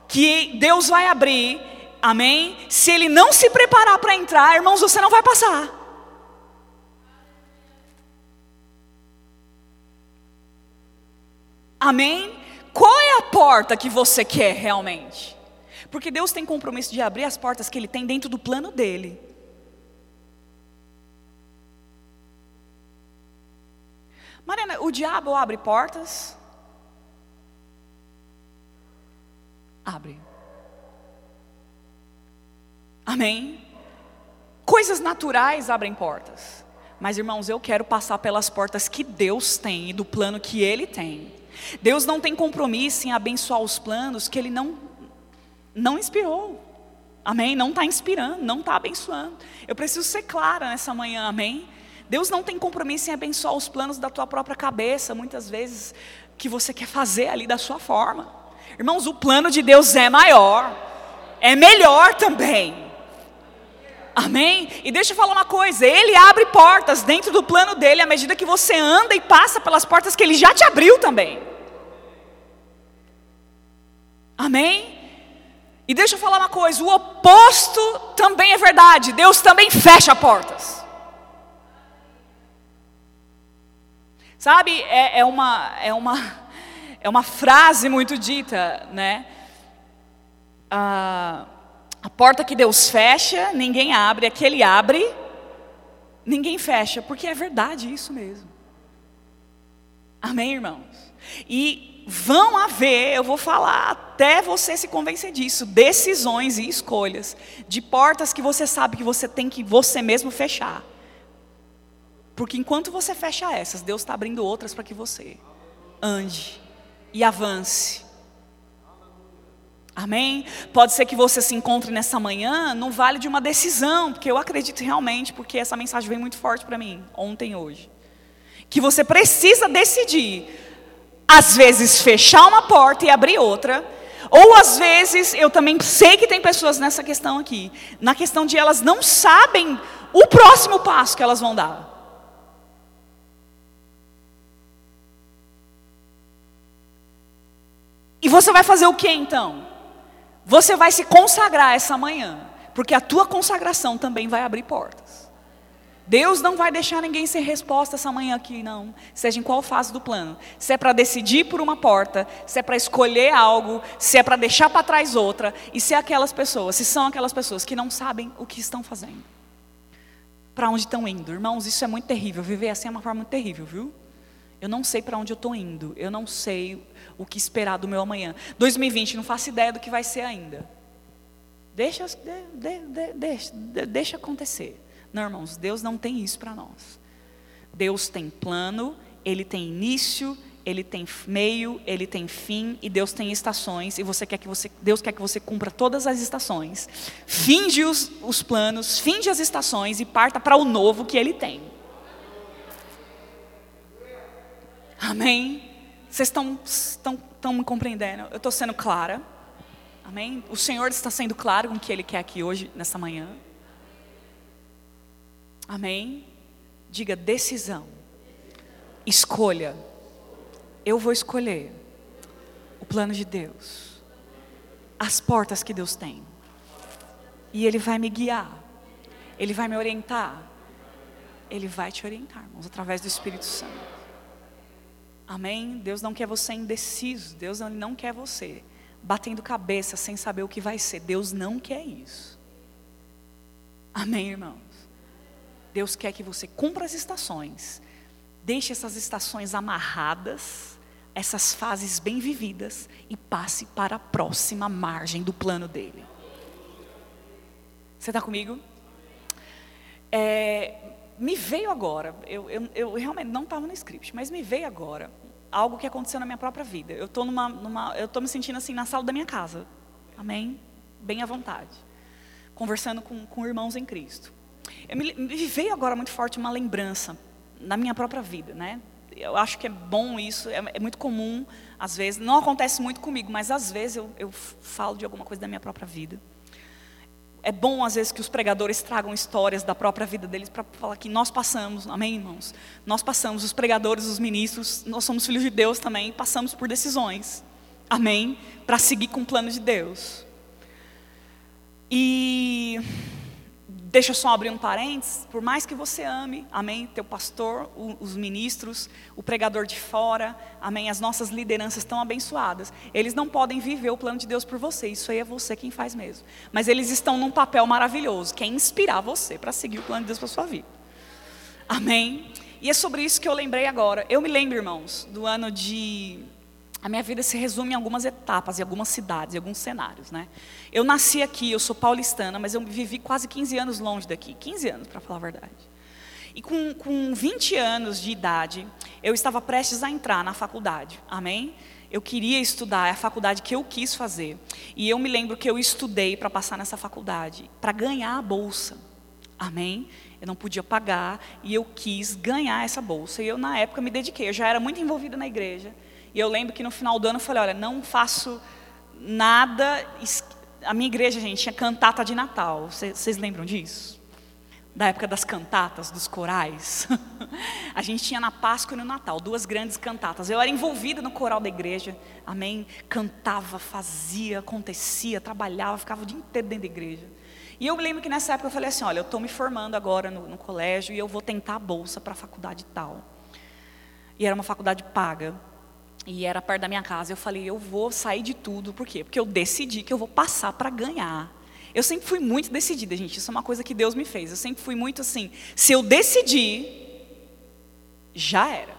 que Deus vai abrir, amém? Se ele não se preparar para entrar, irmãos, você não vai passar. Amém? Qual é a porta que você quer realmente? Porque Deus tem compromisso de abrir as portas que Ele tem dentro do plano dele. Mariana, o diabo abre portas? Abre. Amém? Coisas naturais abrem portas. Mas, irmãos, eu quero passar pelas portas que Deus tem e do plano que Ele tem. Deus não tem compromisso em abençoar os planos que Ele não, não inspirou. Amém? Não está inspirando, não está abençoando. Eu preciso ser clara nessa manhã, amém? Deus não tem compromisso em abençoar os planos da tua própria cabeça, muitas vezes, que você quer fazer ali da sua forma. Irmãos, o plano de Deus é maior, é melhor também. Amém? E deixa eu falar uma coisa: Ele abre portas dentro do plano dele à medida que você anda e passa pelas portas que Ele já te abriu também. Amém? E deixa eu falar uma coisa: o oposto também é verdade. Deus também fecha portas. Sabe, é, é, uma, é, uma, é uma frase muito dita, né? Ah, a porta que Deus fecha, ninguém abre, aquele abre, ninguém fecha, porque é verdade isso mesmo. Amém, irmãos? E vão haver, eu vou falar até você se convencer disso, decisões e escolhas de portas que você sabe que você tem que você mesmo fechar. Porque enquanto você fecha essas, Deus está abrindo outras para que você ande. e avance. Amém? Pode ser que você se encontre nessa manhã no vale de uma decisão, porque eu acredito realmente, porque essa mensagem veio muito forte para mim, ontem e hoje. Que você precisa decidir, às vezes, fechar uma porta e abrir outra, ou às vezes, eu também sei que tem pessoas nessa questão aqui, na questão de elas não sabem o próximo passo que elas vão dar. E você vai fazer o que então? Você vai se consagrar essa manhã, porque a tua consagração também vai abrir portas. Deus não vai deixar ninguém sem resposta essa manhã aqui, não. Seja em qual fase do plano. Se é para decidir por uma porta, se é para escolher algo, se é para deixar para trás outra, e se é aquelas pessoas, se são aquelas pessoas que não sabem o que estão fazendo. Para onde estão indo. Irmãos, isso é muito terrível. Viver assim é uma forma muito terrível, viu? Eu não sei para onde eu estou indo. Eu não sei o que esperar do meu amanhã. 2020, não faço ideia do que vai ser ainda. Deixa, de, de, deixa, deixa acontecer. Não, irmãos, Deus não tem isso para nós. Deus tem plano, Ele tem início, Ele tem meio, Ele tem fim e Deus tem estações. E você quer que você, Deus quer que você cumpra todas as estações. Finge os, os planos, finge as estações e parta para o novo que Ele tem. Amém? Vocês estão, estão, estão me compreendendo? Eu estou sendo clara. Amém? O Senhor está sendo claro com o que Ele quer aqui hoje, nessa manhã. Amém? Diga decisão. Escolha. Eu vou escolher o plano de Deus. As portas que Deus tem. E Ele vai me guiar. Ele vai me orientar. Ele vai te orientar, irmãos, através do Espírito Santo. Amém? Deus não quer você indeciso, Deus não quer você batendo cabeça sem saber o que vai ser. Deus não quer isso. Amém, irmãos? Deus quer que você cumpra as estações, deixe essas estações amarradas, essas fases bem vividas e passe para a próxima margem do plano dele. Você está comigo? É, me veio agora, eu, eu, eu realmente não estava no script, mas me veio agora algo que aconteceu na minha própria vida. Eu estou numa, numa, me sentindo assim na sala da minha casa, amém? Bem à vontade, conversando com, com irmãos em Cristo. Eu me, me veio agora muito forte uma lembrança na minha própria vida, né? Eu acho que é bom isso, é, é muito comum, às vezes, não acontece muito comigo, mas às vezes eu, eu falo de alguma coisa da minha própria vida. É bom, às vezes, que os pregadores tragam histórias da própria vida deles para falar que nós passamos, amém, irmãos? Nós passamos, os pregadores, os ministros, nós somos filhos de Deus também, passamos por decisões, amém? Para seguir com o plano de Deus. E Deixa eu só abrir um parênteses, por mais que você ame, amém, teu pastor, o, os ministros, o pregador de fora, amém, as nossas lideranças estão abençoadas. Eles não podem viver o plano de Deus por você, isso aí é você quem faz mesmo. Mas eles estão num papel maravilhoso, que é inspirar você para seguir o plano de Deus para sua vida. Amém? E é sobre isso que eu lembrei agora. Eu me lembro, irmãos, do ano de a minha vida se resume em algumas etapas, em algumas cidades, em alguns cenários, né? Eu nasci aqui, eu sou paulistana, mas eu vivi quase 15 anos longe daqui, 15 anos, para falar a verdade. E com, com 20 anos de idade, eu estava prestes a entrar na faculdade, amém? Eu queria estudar, é a faculdade que eu quis fazer. E eu me lembro que eu estudei para passar nessa faculdade, para ganhar a bolsa, amém? Eu não podia pagar e eu quis ganhar essa bolsa. E eu, na época, me dediquei. Eu já era muito envolvida na igreja. E eu lembro que no final do ano eu falei, olha, não faço nada. A minha igreja, gente, tinha cantata de Natal. Vocês lembram disso? Da época das cantatas, dos corais. a gente tinha na Páscoa e no Natal, duas grandes cantatas. Eu era envolvida no coral da igreja, amém? Cantava, fazia, acontecia, trabalhava, ficava o dia inteiro dentro da igreja. E eu lembro que nessa época eu falei assim: olha, eu estou me formando agora no, no colégio e eu vou tentar a bolsa para a faculdade tal. E era uma faculdade paga. E era perto da minha casa. Eu falei, eu vou sair de tudo. Por quê? Porque eu decidi que eu vou passar para ganhar. Eu sempre fui muito decidida, gente. Isso é uma coisa que Deus me fez. Eu sempre fui muito assim. Se eu decidir, já era.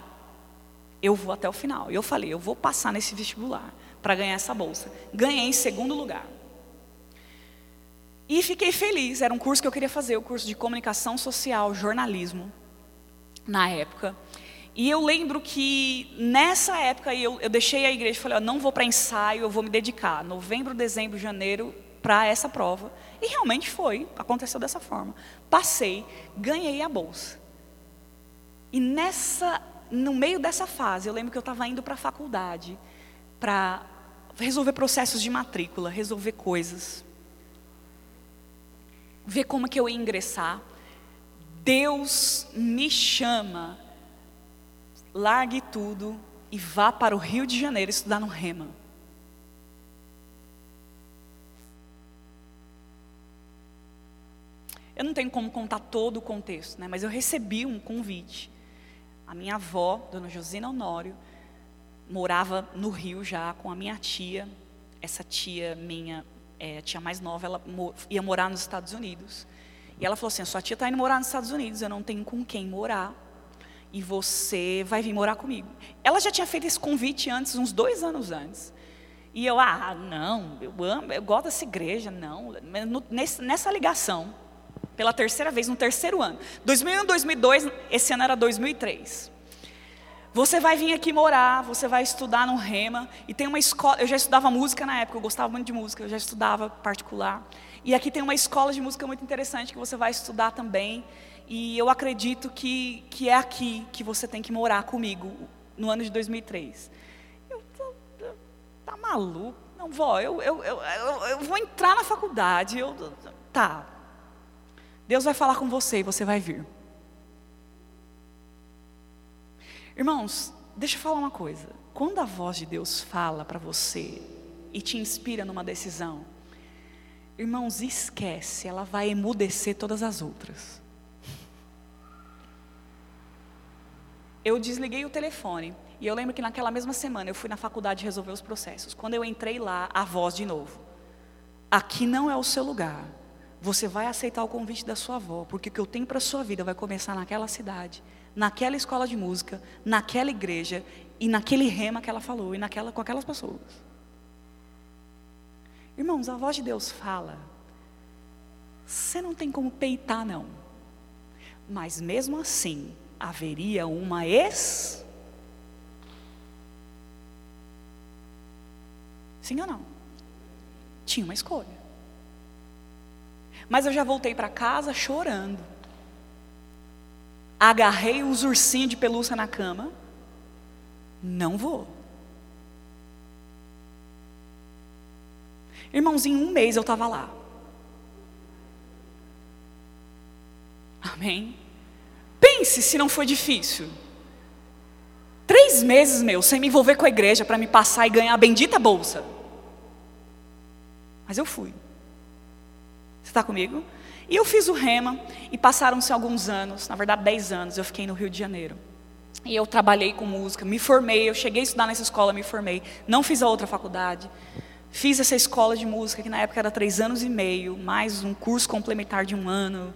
Eu vou até o final. E eu falei, eu vou passar nesse vestibular para ganhar essa bolsa. Ganhei em segundo lugar. E fiquei feliz. Era um curso que eu queria fazer, o curso de comunicação social, jornalismo, na época. E eu lembro que nessa época eu, eu deixei a igreja e falei, ó, não vou para ensaio, eu vou me dedicar. Novembro, dezembro, janeiro, para essa prova. E realmente foi, aconteceu dessa forma. Passei, ganhei a bolsa. E nessa, no meio dessa fase, eu lembro que eu estava indo para a faculdade para resolver processos de matrícula, resolver coisas, ver como que eu ia ingressar. Deus me chama, largue tudo e vá para o Rio de Janeiro estudar no Rema. Eu não tenho como contar todo o contexto, né? mas eu recebi um convite. A minha avó, dona Josina Honório, morava no Rio já com a minha tia. Essa tia minha, é, tia mais nova, ela ia morar nos Estados Unidos. E ela falou assim: sua tia está indo morar nos Estados Unidos, eu não tenho com quem morar. E você vai vir morar comigo. Ela já tinha feito esse convite antes, uns dois anos antes. E eu, ah, não, eu amo, eu gosto dessa igreja, não. Nessa ligação, pela terceira vez, no terceiro ano. 2001, 2002, esse ano era 2003. Você vai vir aqui morar, você vai estudar no Rema, e tem uma escola, eu já estudava música na época, eu gostava muito de música, eu já estudava particular. E aqui tem uma escola de música muito interessante que você vai estudar também, e eu acredito que, que é aqui que você tem que morar comigo, no ano de 2003. Eu, tá maluco? Não, vó, eu, eu, eu, eu, vou entrar na faculdade, eu, tá, Deus vai falar com você e você vai vir. Irmãos, deixa eu falar uma coisa. Quando a voz de Deus fala para você e te inspira numa decisão, irmãos, esquece, ela vai emudecer todas as outras. Eu desliguei o telefone e eu lembro que naquela mesma semana eu fui na faculdade resolver os processos. Quando eu entrei lá, a voz de novo. Aqui não é o seu lugar você vai aceitar o convite da sua avó, porque o que eu tenho para a sua vida vai começar naquela cidade, naquela escola de música, naquela igreja e naquele rema que ela falou e naquela, com aquelas pessoas. Irmãos, a voz de Deus fala. Você não tem como peitar, não. Mas mesmo assim, haveria uma ex. Sim ou não? Tinha uma escolha. Mas eu já voltei para casa chorando. Agarrei os ursinhos de pelúcia na cama. Não vou. Irmãos, em um mês eu estava lá. Amém? Pense se não foi difícil. Três meses, meu, sem me envolver com a igreja para me passar e ganhar a bendita bolsa. Mas eu fui está comigo? E eu fiz o rema e passaram-se alguns anos, na verdade dez anos, eu fiquei no Rio de Janeiro. E eu trabalhei com música, me formei, eu cheguei a estudar nessa escola, me formei. Não fiz a outra faculdade. Fiz essa escola de música, que na época era três anos e meio, mais um curso complementar de um ano.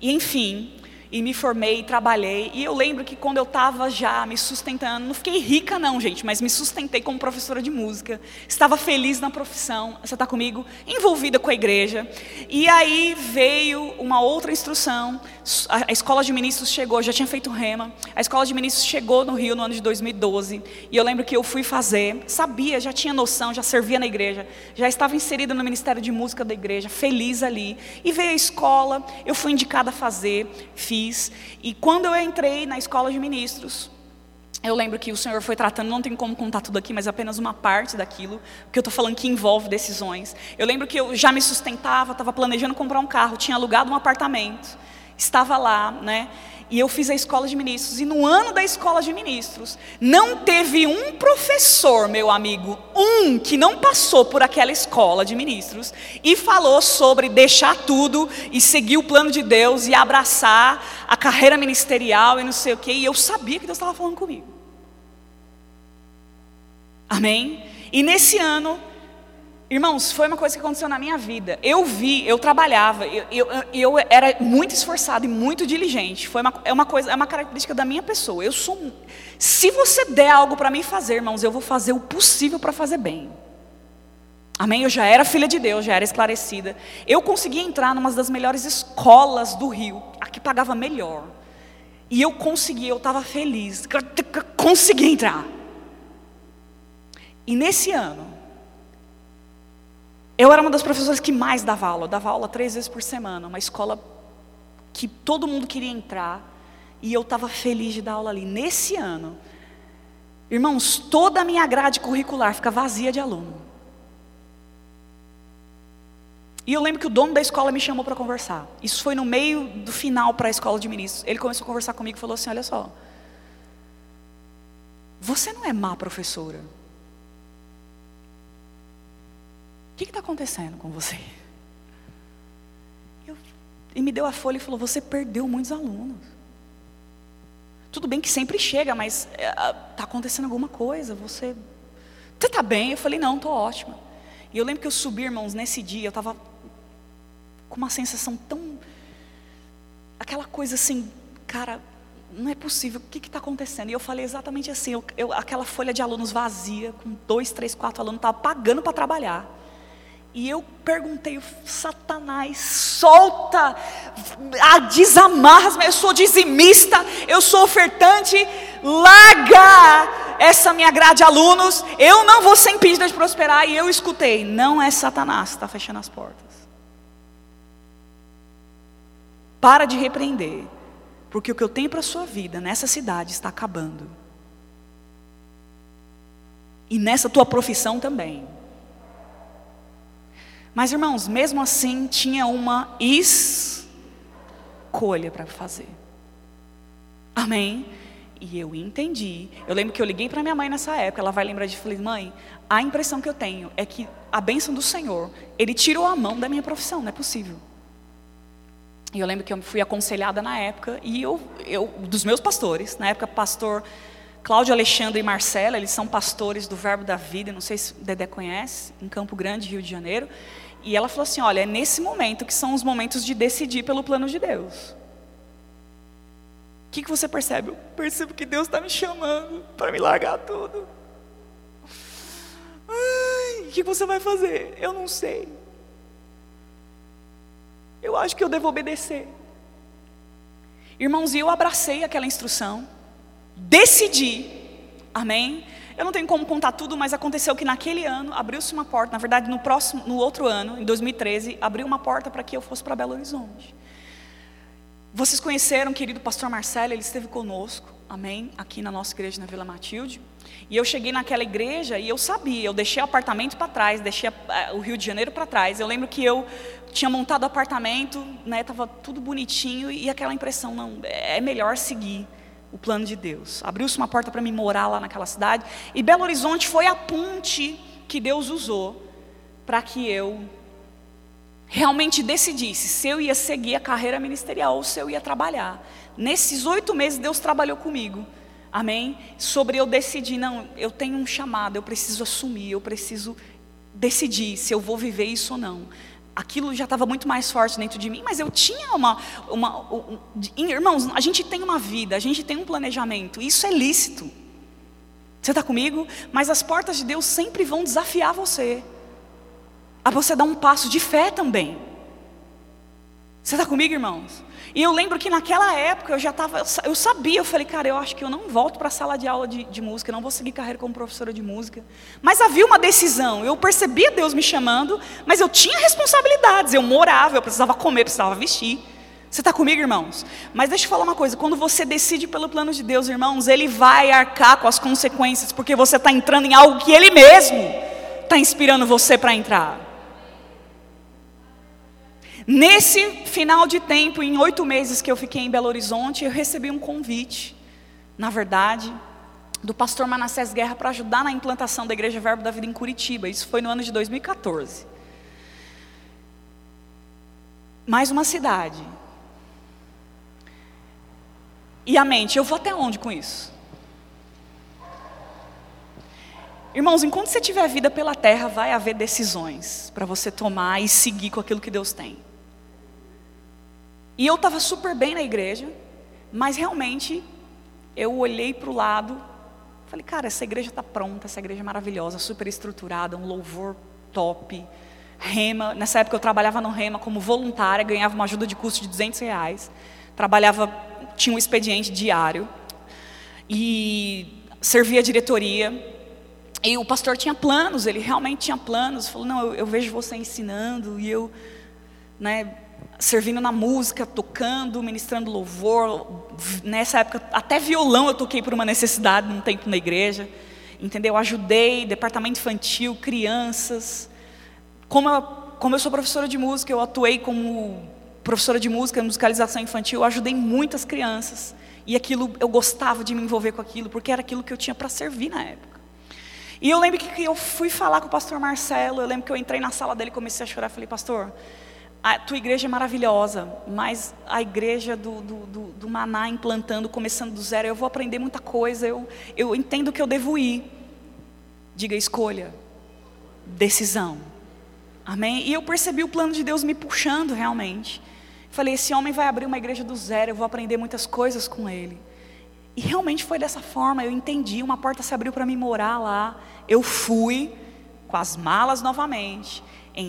E enfim, e me formei, trabalhei. E eu lembro que quando eu estava já me sustentando, não fiquei rica não, gente, mas me sustentei como professora de música. Estava feliz na profissão, você está comigo? Envolvida com a igreja. E aí veio uma outra instrução. A, escola de ministros chegou, já tinha feito rema. A escola de ministros chegou no Rio no ano de 2012. E eu lembro que eu fui fazer, sabia, já tinha noção, já servia na igreja, já estava inserida no ministério de música da igreja, feliz ali. E veio a escola, eu fui indicada a fazer, fiz fiz. E quando eu entrei na escola de ministros, eu lembro que o Senhor foi tratando, não tem como contar tudo aqui, mas apenas uma parte daquilo, porque eu estou falando que envolve decisões. Eu lembro que eu já me sustentava, estava planejando comprar um carro, tinha alugado um apartamento, estava lá, né? E eu fiz a escola de ministros. E no ano da escola de ministros, não teve um professor, meu amigo, um que não passou por aquela escola de ministros e falou sobre deixar tudo e seguir o plano de Deus e abraçar a carreira ministerial e não sei o quê. E eu sabia que Deus estava falando comigo. Amém? E nesse ano, Irmãos, foi uma coisa que aconteceu na minha vida. Eu vi, eu trabalhava, eu, eu, eu era muito esforçado e muito diligente. Foi uma, é uma coisa, é uma característica da minha pessoa. Eu sou. Se você der algo para mim fazer, irmãos, eu vou fazer o possível para fazer bem. Amém? Eu já era filha de Deus, já era esclarecida. Eu consegui entrar numa das melhores escolas do Rio, a que pagava melhor. E eu consegui, eu estava feliz. Consegui entrar. E nesse ano, eu era uma das professoras que mais dava aula. Eu dava aula três vezes por semana. Uma escola que todo mundo queria entrar. E eu estava feliz de dar aula ali. Nesse ano, irmãos, toda a minha grade curricular fica vazia de aluno. E eu lembro que o dono da escola me chamou para conversar. Isso foi no meio do final para a escola de ministros. Ele começou a conversar comigo e falou assim: Olha só, você não é má professora. Que está acontecendo com você? Eu, e me deu a folha e falou: Você perdeu muitos alunos. Tudo bem que sempre chega, mas está é, acontecendo alguma coisa. Você está bem? Eu falei: Não, estou ótima. E eu lembro que eu subi, irmãos, nesse dia, eu estava com uma sensação tão. aquela coisa assim, cara, não é possível, o que está acontecendo? E eu falei exatamente assim: eu, eu, aquela folha de alunos vazia, com dois, três, quatro alunos, estava pagando para trabalhar. E eu perguntei, Satanás, solta, a desamarras, eu sou dizimista, eu sou ofertante, larga essa minha grade de alunos, eu não vou ser impedida de prosperar. E eu escutei, não é Satanás que está fechando as portas. Para de repreender, porque o que eu tenho para a sua vida nessa cidade está acabando. E nessa tua profissão também. Mas irmãos, mesmo assim tinha uma escolha para fazer. Amém? E eu entendi. Eu lembro que eu liguei para minha mãe nessa época. Ela vai lembrar de falei, mãe, a impressão que eu tenho é que a bênção do Senhor, Ele tirou a mão da minha profissão. Não é possível. E eu lembro que eu fui aconselhada na época, e eu, eu dos meus pastores, na época, pastor Cláudio Alexandre e Marcela, eles são pastores do Verbo da Vida, não sei se o Dedé conhece, em Campo Grande, Rio de Janeiro. E ela falou assim: olha, é nesse momento que são os momentos de decidir pelo plano de Deus. O que, que você percebe? Eu percebo que Deus está me chamando para me largar tudo. o que você vai fazer? Eu não sei. Eu acho que eu devo obedecer. Irmãos, e eu abracei aquela instrução, decidi, amém? Eu não tenho como contar tudo, mas aconteceu que naquele ano abriu-se uma porta, na verdade no próximo, no outro ano, em 2013, abriu uma porta para que eu fosse para Belo Horizonte. Vocês conheceram o querido pastor Marcelo, ele esteve conosco, amém, aqui na nossa igreja na Vila Matilde. E eu cheguei naquela igreja e eu sabia, eu deixei o apartamento para trás, deixei o Rio de Janeiro para trás. Eu lembro que eu tinha montado o apartamento, né, tudo bonitinho e aquela impressão, não, é melhor seguir o plano de Deus. Abriu-se uma porta para mim morar lá naquela cidade e Belo Horizonte foi a ponte que Deus usou para que eu realmente decidisse se eu ia seguir a carreira ministerial ou se eu ia trabalhar. Nesses oito meses Deus trabalhou comigo Amém? Sobre eu decidir, não, eu tenho um chamado, eu preciso assumir, eu preciso decidir se eu vou viver isso ou não. Aquilo já estava muito mais forte dentro de mim, mas eu tinha uma, uma um, irmãos, a gente tem uma vida, a gente tem um planejamento, isso é lícito. Você está comigo? Mas as portas de Deus sempre vão desafiar você a você dar um passo de fé também. Você está comigo, irmãos? E eu lembro que naquela época eu já estava, eu sabia, eu falei, cara, eu acho que eu não volto para a sala de aula de, de música, não vou seguir carreira como professora de música. Mas havia uma decisão, eu percebia Deus me chamando, mas eu tinha responsabilidades, eu morava, eu precisava comer, precisava vestir. Você está comigo, irmãos? Mas deixa eu falar uma coisa: quando você decide pelo plano de Deus, irmãos, Ele vai arcar com as consequências, porque você está entrando em algo que Ele mesmo está inspirando você para entrar. Nesse final de tempo, em oito meses que eu fiquei em Belo Horizonte, eu recebi um convite, na verdade, do pastor Manassés Guerra para ajudar na implantação da Igreja Verbo da Vida em Curitiba. Isso foi no ano de 2014. Mais uma cidade. E a mente, eu vou até onde com isso? Irmãos, enquanto você tiver vida pela terra, vai haver decisões para você tomar e seguir com aquilo que Deus tem. E eu estava super bem na igreja, mas realmente eu olhei para o lado, falei, cara, essa igreja está pronta, essa igreja é maravilhosa, super estruturada, um louvor top, rema. Nessa época eu trabalhava no rema como voluntária, ganhava uma ajuda de custo de 200 reais. Trabalhava tinha um expediente diário e servia a diretoria. E o pastor tinha planos, ele realmente tinha planos. Falou: Não, eu, eu vejo você ensinando e eu, né, servindo na música, tocando, ministrando louvor. Nessa época, até violão eu toquei por uma necessidade num tempo na igreja. Entendeu? Ajudei departamento infantil, crianças. Como eu, como eu sou professora de música, eu atuei como professora de música, musicalização infantil, eu ajudei muitas crianças. E aquilo, eu gostava de me envolver com aquilo, porque era aquilo que eu tinha para servir na época. E eu lembro que eu fui falar com o pastor Marcelo, eu lembro que eu entrei na sala dele e comecei a chorar. Falei, pastor, a tua igreja é maravilhosa, mas a igreja do, do, do, do Maná implantando, começando do zero, eu vou aprender muita coisa, eu, eu entendo que eu devo ir. Diga escolha, decisão. Amém? E eu percebi o plano de Deus me puxando realmente. Falei, esse homem vai abrir uma igreja do zero, eu vou aprender muitas coisas com ele. E realmente foi dessa forma, eu entendi, uma porta se abriu para mim morar lá. Eu fui com as malas novamente.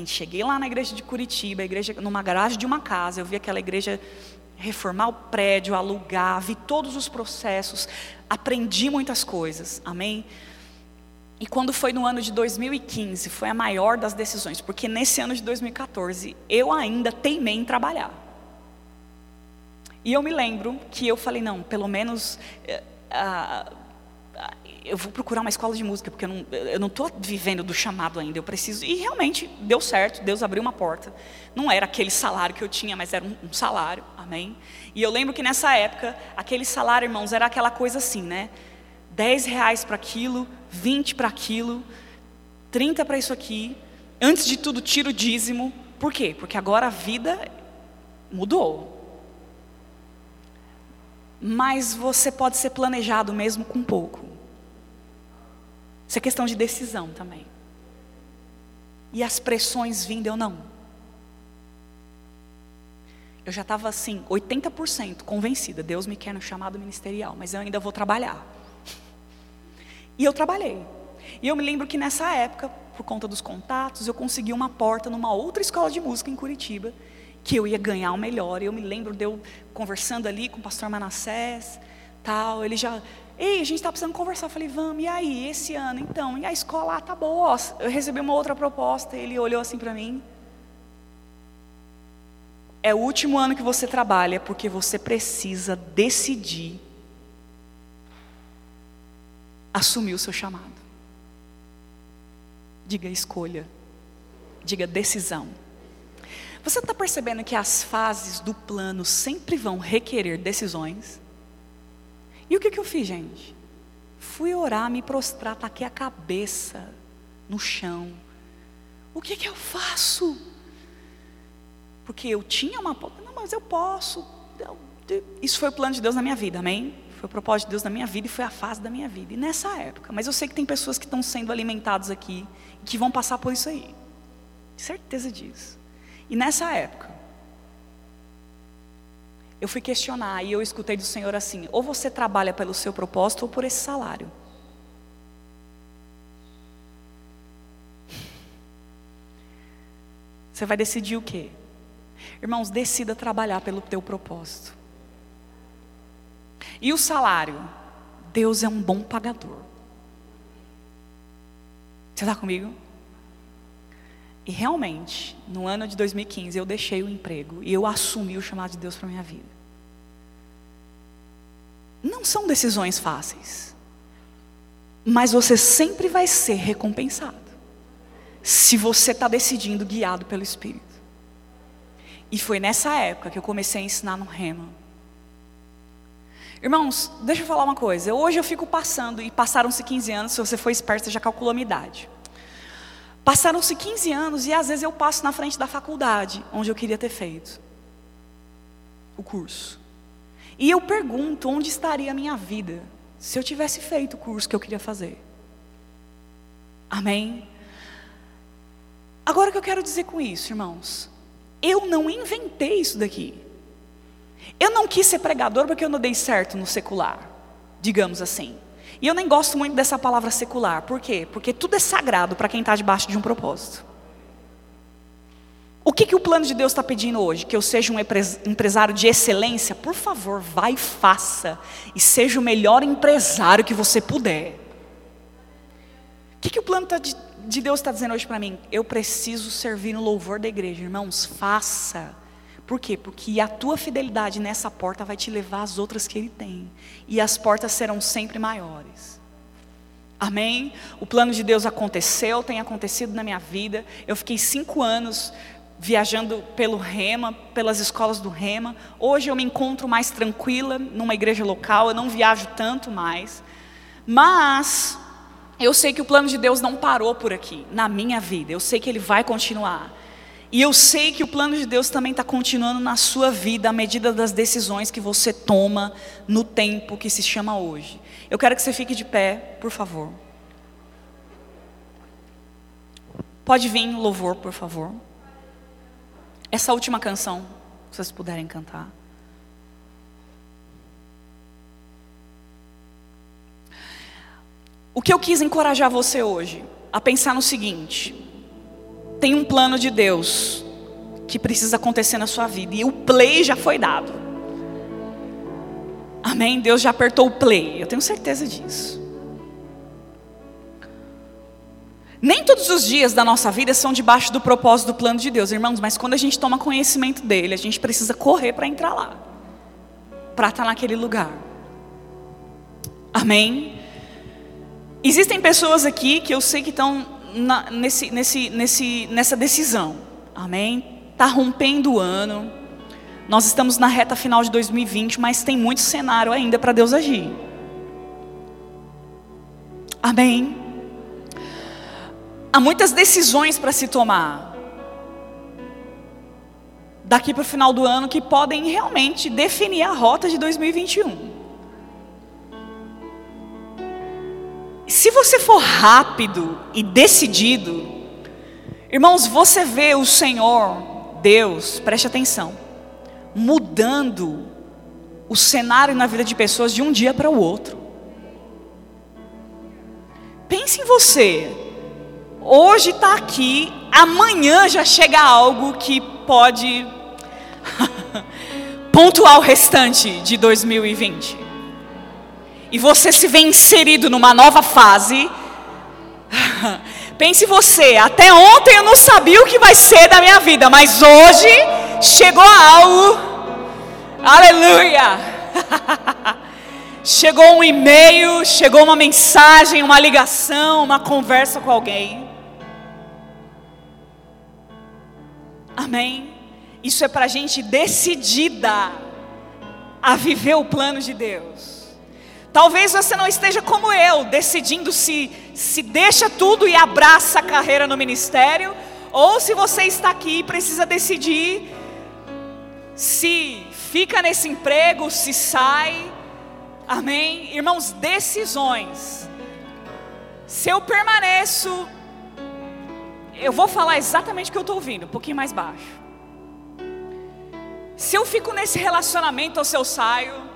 Cheguei lá na igreja de Curitiba, igreja numa garagem de uma casa, eu vi aquela igreja reformar o prédio, alugar, vi todos os processos, aprendi muitas coisas. Amém? E quando foi no ano de 2015, foi a maior das decisões, porque nesse ano de 2014 eu ainda teimei em trabalhar. E eu me lembro que eu falei: não, pelo menos uh, eu vou procurar uma escola de música, porque eu não estou vivendo do chamado ainda, eu preciso. E realmente deu certo, Deus abriu uma porta. Não era aquele salário que eu tinha, mas era um, um salário, amém? E eu lembro que nessa época, aquele salário, irmãos, era aquela coisa assim, né? 10 reais para aquilo, 20 para aquilo, 30 para isso aqui. Antes de tudo, tira o dízimo. Por quê? Porque agora a vida mudou. Mas você pode ser planejado mesmo com pouco. Isso é questão de decisão também. E as pressões vindo, eu não. Eu já estava assim, 80% convencida. Deus me quer no chamado ministerial, mas eu ainda vou trabalhar. E eu trabalhei. E eu me lembro que nessa época, por conta dos contatos, eu consegui uma porta numa outra escola de música em Curitiba, que eu ia ganhar o melhor. Eu me lembro de eu conversando ali com o pastor Manassés, tal, ele já, ei, a gente está precisando conversar. Eu falei, vamos, e aí, esse ano, então? E a escola, ah, tá boa. Eu recebi uma outra proposta, ele olhou assim para mim. É o último ano que você trabalha, porque você precisa decidir assumir o seu chamado. Diga escolha. Diga decisão. Você está percebendo que as fases do plano sempre vão requerer decisões? E o que, que eu fiz, gente? Fui orar, me prostrar, taquei a cabeça no chão. O que, que eu faço? Porque eu tinha uma. Não, mas eu posso. Isso foi o plano de Deus na minha vida, amém? Foi o propósito de Deus na minha vida e foi a fase da minha vida. E nessa época, mas eu sei que tem pessoas que estão sendo alimentados aqui, que vão passar por isso aí. Certeza disso. E nessa época, eu fui questionar e eu escutei do Senhor assim: ou você trabalha pelo seu propósito ou por esse salário. Você vai decidir o quê? Irmãos, decida trabalhar pelo teu propósito. E o salário? Deus é um bom pagador. Você está comigo? E realmente, no ano de 2015, eu deixei o emprego e eu assumi o chamado de Deus para minha vida. Não são decisões fáceis, mas você sempre vai ser recompensado, se você está decidindo guiado pelo Espírito. E foi nessa época que eu comecei a ensinar no Rema. Irmãos, deixa eu falar uma coisa. Hoje eu fico passando, e passaram-se 15 anos, se você for esperto, você já calculou a minha idade. Passaram-se 15 anos e às vezes eu passo na frente da faculdade, onde eu queria ter feito o curso. E eu pergunto onde estaria a minha vida se eu tivesse feito o curso que eu queria fazer. Amém? Agora o que eu quero dizer com isso, irmãos? Eu não inventei isso daqui. Eu não quis ser pregador porque eu não dei certo no secular, digamos assim. E eu nem gosto muito dessa palavra secular. Por quê? Porque tudo é sagrado para quem está debaixo de um propósito. O que, que o plano de Deus está pedindo hoje? Que eu seja um empresário de excelência? Por favor, vai e faça. E seja o melhor empresário que você puder. O que, que o plano tá de, de Deus está dizendo hoje para mim? Eu preciso servir no louvor da igreja. Irmãos, faça. Por quê? Porque a tua fidelidade nessa porta vai te levar às outras que Ele tem. E as portas serão sempre maiores. Amém? O plano de Deus aconteceu, tem acontecido na minha vida. Eu fiquei cinco anos viajando pelo Rema, pelas escolas do Rema. Hoje eu me encontro mais tranquila numa igreja local, eu não viajo tanto mais. Mas eu sei que o plano de Deus não parou por aqui, na minha vida. Eu sei que ele vai continuar. E eu sei que o plano de Deus também está continuando na sua vida, à medida das decisões que você toma no tempo que se chama hoje. Eu quero que você fique de pé, por favor. Pode vir louvor, por favor. Essa última canção, se vocês puderem cantar. O que eu quis encorajar você hoje a pensar no seguinte: tem um plano de Deus que precisa acontecer na sua vida e o play já foi dado. Amém? Deus já apertou o play, eu tenho certeza disso. Nem todos os dias da nossa vida são debaixo do propósito do plano de Deus, irmãos, mas quando a gente toma conhecimento dele, a gente precisa correr para entrar lá, para estar naquele lugar. Amém? Existem pessoas aqui que eu sei que estão na, nesse, nesse, nesse, nessa decisão. Amém? Está rompendo o ano. Nós estamos na reta final de 2020, mas tem muito cenário ainda para Deus agir. Amém? Há muitas decisões para se tomar. Daqui para o final do ano que podem realmente definir a rota de 2021. Se você for rápido e decidido, irmãos, você vê o Senhor, Deus, preste atenção, mudando o cenário na vida de pessoas de um dia para o outro. Pense em você, hoje está aqui, amanhã já chega algo que pode pontuar o restante de 2020. E você se vê inserido numa nova fase. Pense você, até ontem eu não sabia o que vai ser da minha vida, mas hoje chegou algo. Aleluia! chegou um e-mail, chegou uma mensagem, uma ligação, uma conversa com alguém. Amém? Isso é para gente decidida a viver o plano de Deus. Talvez você não esteja como eu, decidindo se se deixa tudo e abraça a carreira no ministério, ou se você está aqui e precisa decidir se fica nesse emprego, se sai. Amém? Irmãos, decisões. Se eu permaneço eu vou falar exatamente o que eu estou ouvindo, um pouquinho mais baixo. Se eu fico nesse relacionamento ou se eu saio.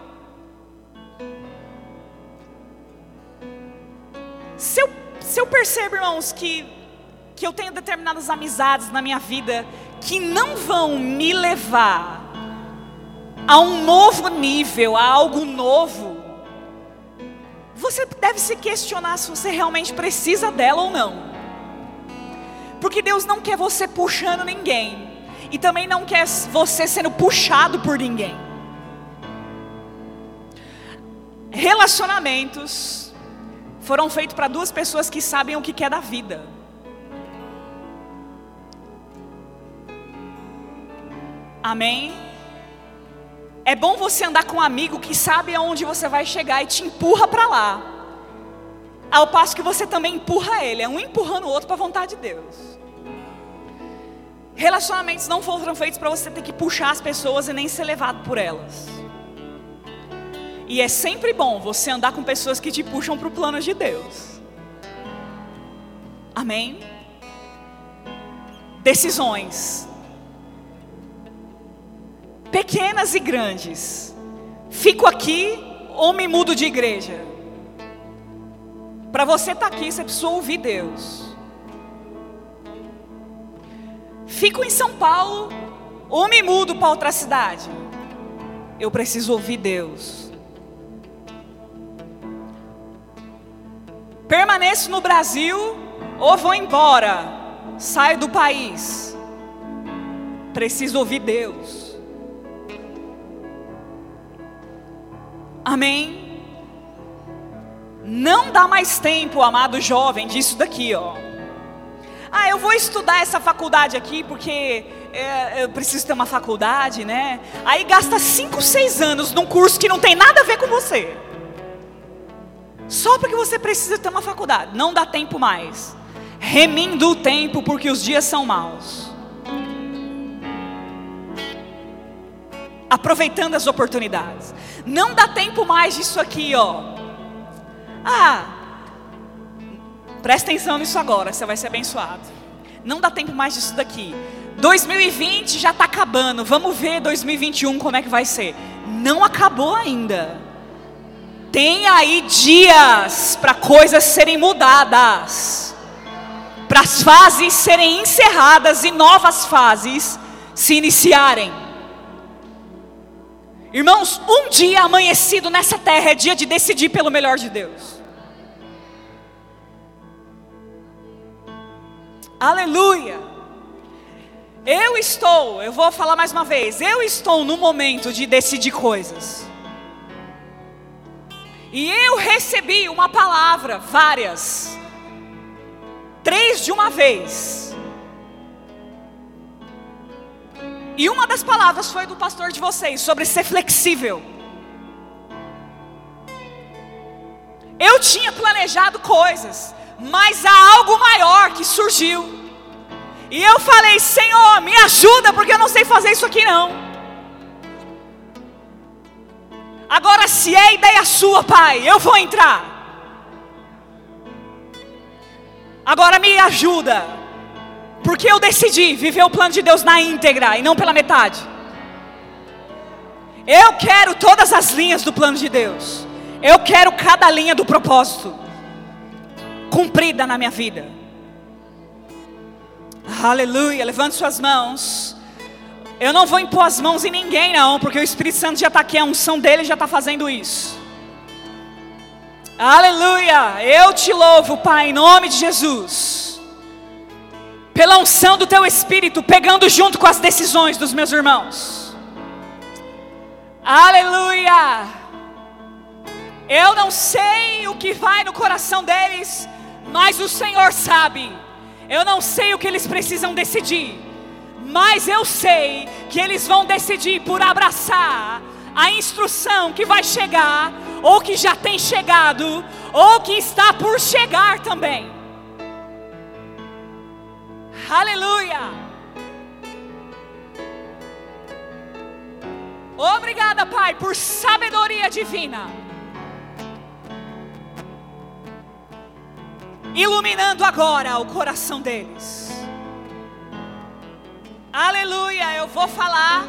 Se eu, se eu percebo, irmãos, que, que eu tenho determinadas amizades na minha vida que não vão me levar a um novo nível, a algo novo, você deve se questionar se você realmente precisa dela ou não. Porque Deus não quer você puxando ninguém. E também não quer você sendo puxado por ninguém. Relacionamentos foram feitos para duas pessoas que sabem o que é da vida. Amém? É bom você andar com um amigo que sabe aonde você vai chegar e te empurra para lá. Ao passo que você também empurra ele, é um empurrando o outro para a vontade de Deus. Relacionamentos não foram feitos para você ter que puxar as pessoas e nem ser levado por elas. E é sempre bom você andar com pessoas que te puxam para o plano de Deus. Amém? Decisões. Pequenas e grandes. Fico aqui ou me mudo de igreja? Para você estar tá aqui, você precisa ouvir Deus. fico em São Paulo ou me mudo para outra cidade? Eu preciso ouvir Deus. Permaneço no Brasil ou vou embora? Saio do país. Preciso ouvir Deus. Amém? Não dá mais tempo, amado jovem, disso daqui, ó. Ah, eu vou estudar essa faculdade aqui porque é, eu preciso ter uma faculdade, né? Aí gasta 5, 6 anos num curso que não tem nada a ver com você. Só porque você precisa ter uma faculdade. Não dá tempo mais. Remindo o tempo porque os dias são maus. Aproveitando as oportunidades. Não dá tempo mais disso aqui, ó. Ah, presta atenção nisso agora, você vai ser abençoado. Não dá tempo mais disso daqui. 2020 já está acabando. Vamos ver 2021 como é que vai ser. Não acabou ainda. Tem aí dias para coisas serem mudadas, para as fases serem encerradas e novas fases se iniciarem. Irmãos, um dia amanhecido nessa terra é dia de decidir pelo melhor de Deus. Aleluia. Eu estou, eu vou falar mais uma vez, eu estou no momento de decidir coisas. E eu recebi uma palavra, várias, três de uma vez. E uma das palavras foi do pastor de vocês, sobre ser flexível. Eu tinha planejado coisas, mas há algo maior que surgiu. E eu falei: Senhor, me ajuda, porque eu não sei fazer isso aqui não. Agora, se é ideia sua, Pai, eu vou entrar. Agora me ajuda, porque eu decidi viver o plano de Deus na íntegra e não pela metade. Eu quero todas as linhas do plano de Deus. Eu quero cada linha do propósito cumprida na minha vida. Aleluia. Levante suas mãos. Eu não vou impor as mãos em ninguém, não, porque o Espírito Santo já está aqui, a unção dele já está fazendo isso. Aleluia. Eu te louvo, Pai, em nome de Jesus. Pela unção do teu Espírito, pegando junto com as decisões dos meus irmãos. Aleluia. Eu não sei o que vai no coração deles, mas o Senhor sabe. Eu não sei o que eles precisam decidir, mas eu sei que eles vão decidir por abraçar a instrução que vai chegar, ou que já tem chegado, ou que está por chegar também. Aleluia! Obrigada, Pai, por sabedoria divina. iluminando agora o coração deles. Aleluia, eu vou falar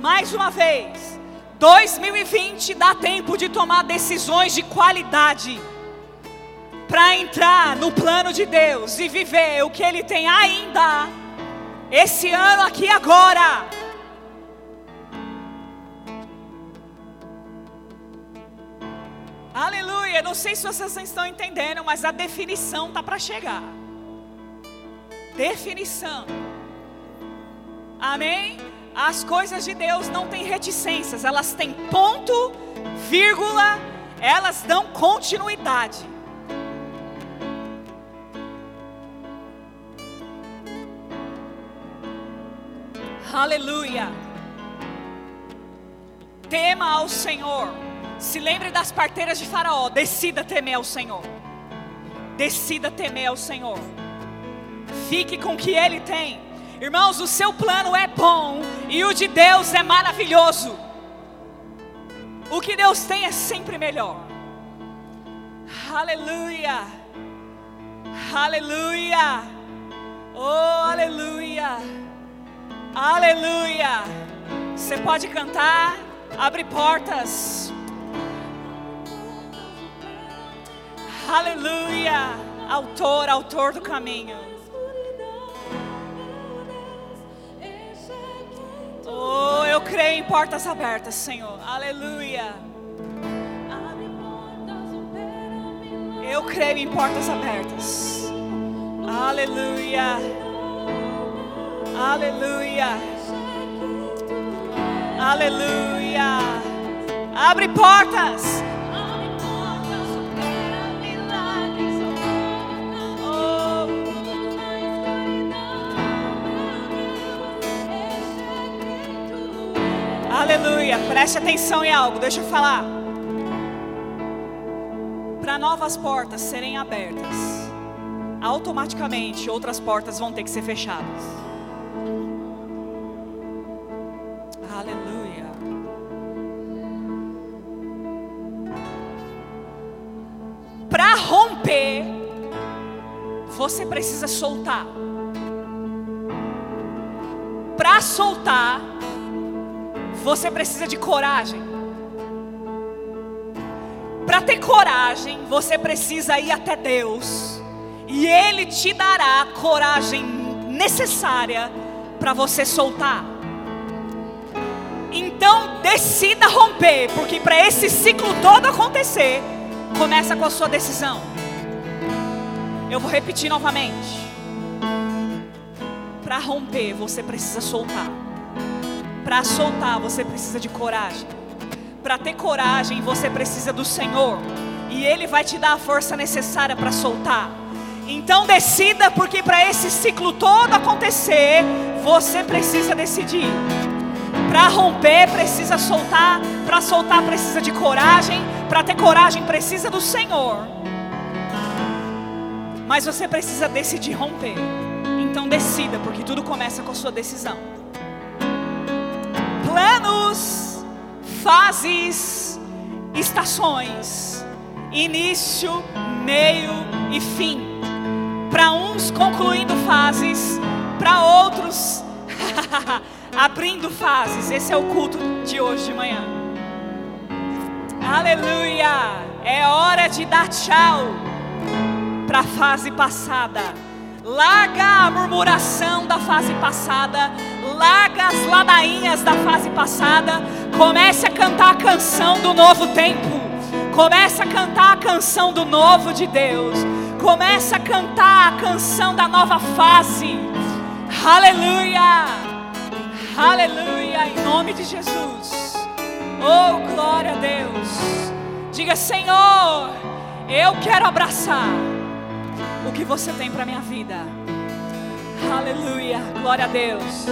mais uma vez. 2020 dá tempo de tomar decisões de qualidade para entrar no plano de Deus e viver o que Ele tem ainda esse ano aqui agora. Aleluia. Não sei se vocês estão entendendo, mas a definição tá para chegar. Definição. Amém? As coisas de Deus não têm reticências, elas têm ponto, vírgula, elas dão continuidade. Aleluia. Tema ao Senhor se lembre das parteiras de Faraó. Decida temer ao Senhor. Decida temer ao Senhor. Fique com o que Ele tem. Irmãos, o seu plano é bom e o de Deus é maravilhoso. O que Deus tem é sempre melhor. Aleluia. Aleluia. Oh, aleluia. Aleluia. Você pode cantar, abre portas. Aleluia. Autor, autor do caminho. Oh, eu creio em portas abertas, Senhor. Aleluia. Eu creio em portas abertas. Aleluia. Aleluia. Aleluia. Abre portas. Aleluia. Preste atenção em algo, deixa eu falar. Para novas portas serem abertas, automaticamente outras portas vão ter que ser fechadas. Aleluia. Para romper, você precisa soltar. Para soltar, você precisa de coragem. Para ter coragem, você precisa ir até Deus, e Ele te dará a coragem necessária para você soltar. Então, decida romper, porque para esse ciclo todo acontecer, começa com a sua decisão. Eu vou repetir novamente. Para romper, você precisa soltar. Para soltar, você precisa de coragem. Para ter coragem, você precisa do Senhor. E Ele vai te dar a força necessária para soltar. Então decida, porque para esse ciclo todo acontecer, você precisa decidir. Para romper, precisa soltar. Para soltar, precisa de coragem. Para ter coragem, precisa do Senhor. Mas você precisa decidir romper. Então decida, porque tudo começa com a sua decisão planos, fases, estações, início, meio e fim. Para uns concluindo fases, para outros abrindo fases. Esse é o culto de hoje de manhã. Aleluia! É hora de dar tchau para a fase passada. Larga a murmuração da fase passada larga as ladainhas da fase passada, comece a cantar a canção do novo tempo. Comece a cantar a canção do novo de Deus. Comece a cantar a canção da nova fase. Aleluia! Aleluia! Em nome de Jesus. Oh, glória a Deus. Diga, Senhor, eu quero abraçar o que você tem para minha vida. Aleluia. Glória a Deus.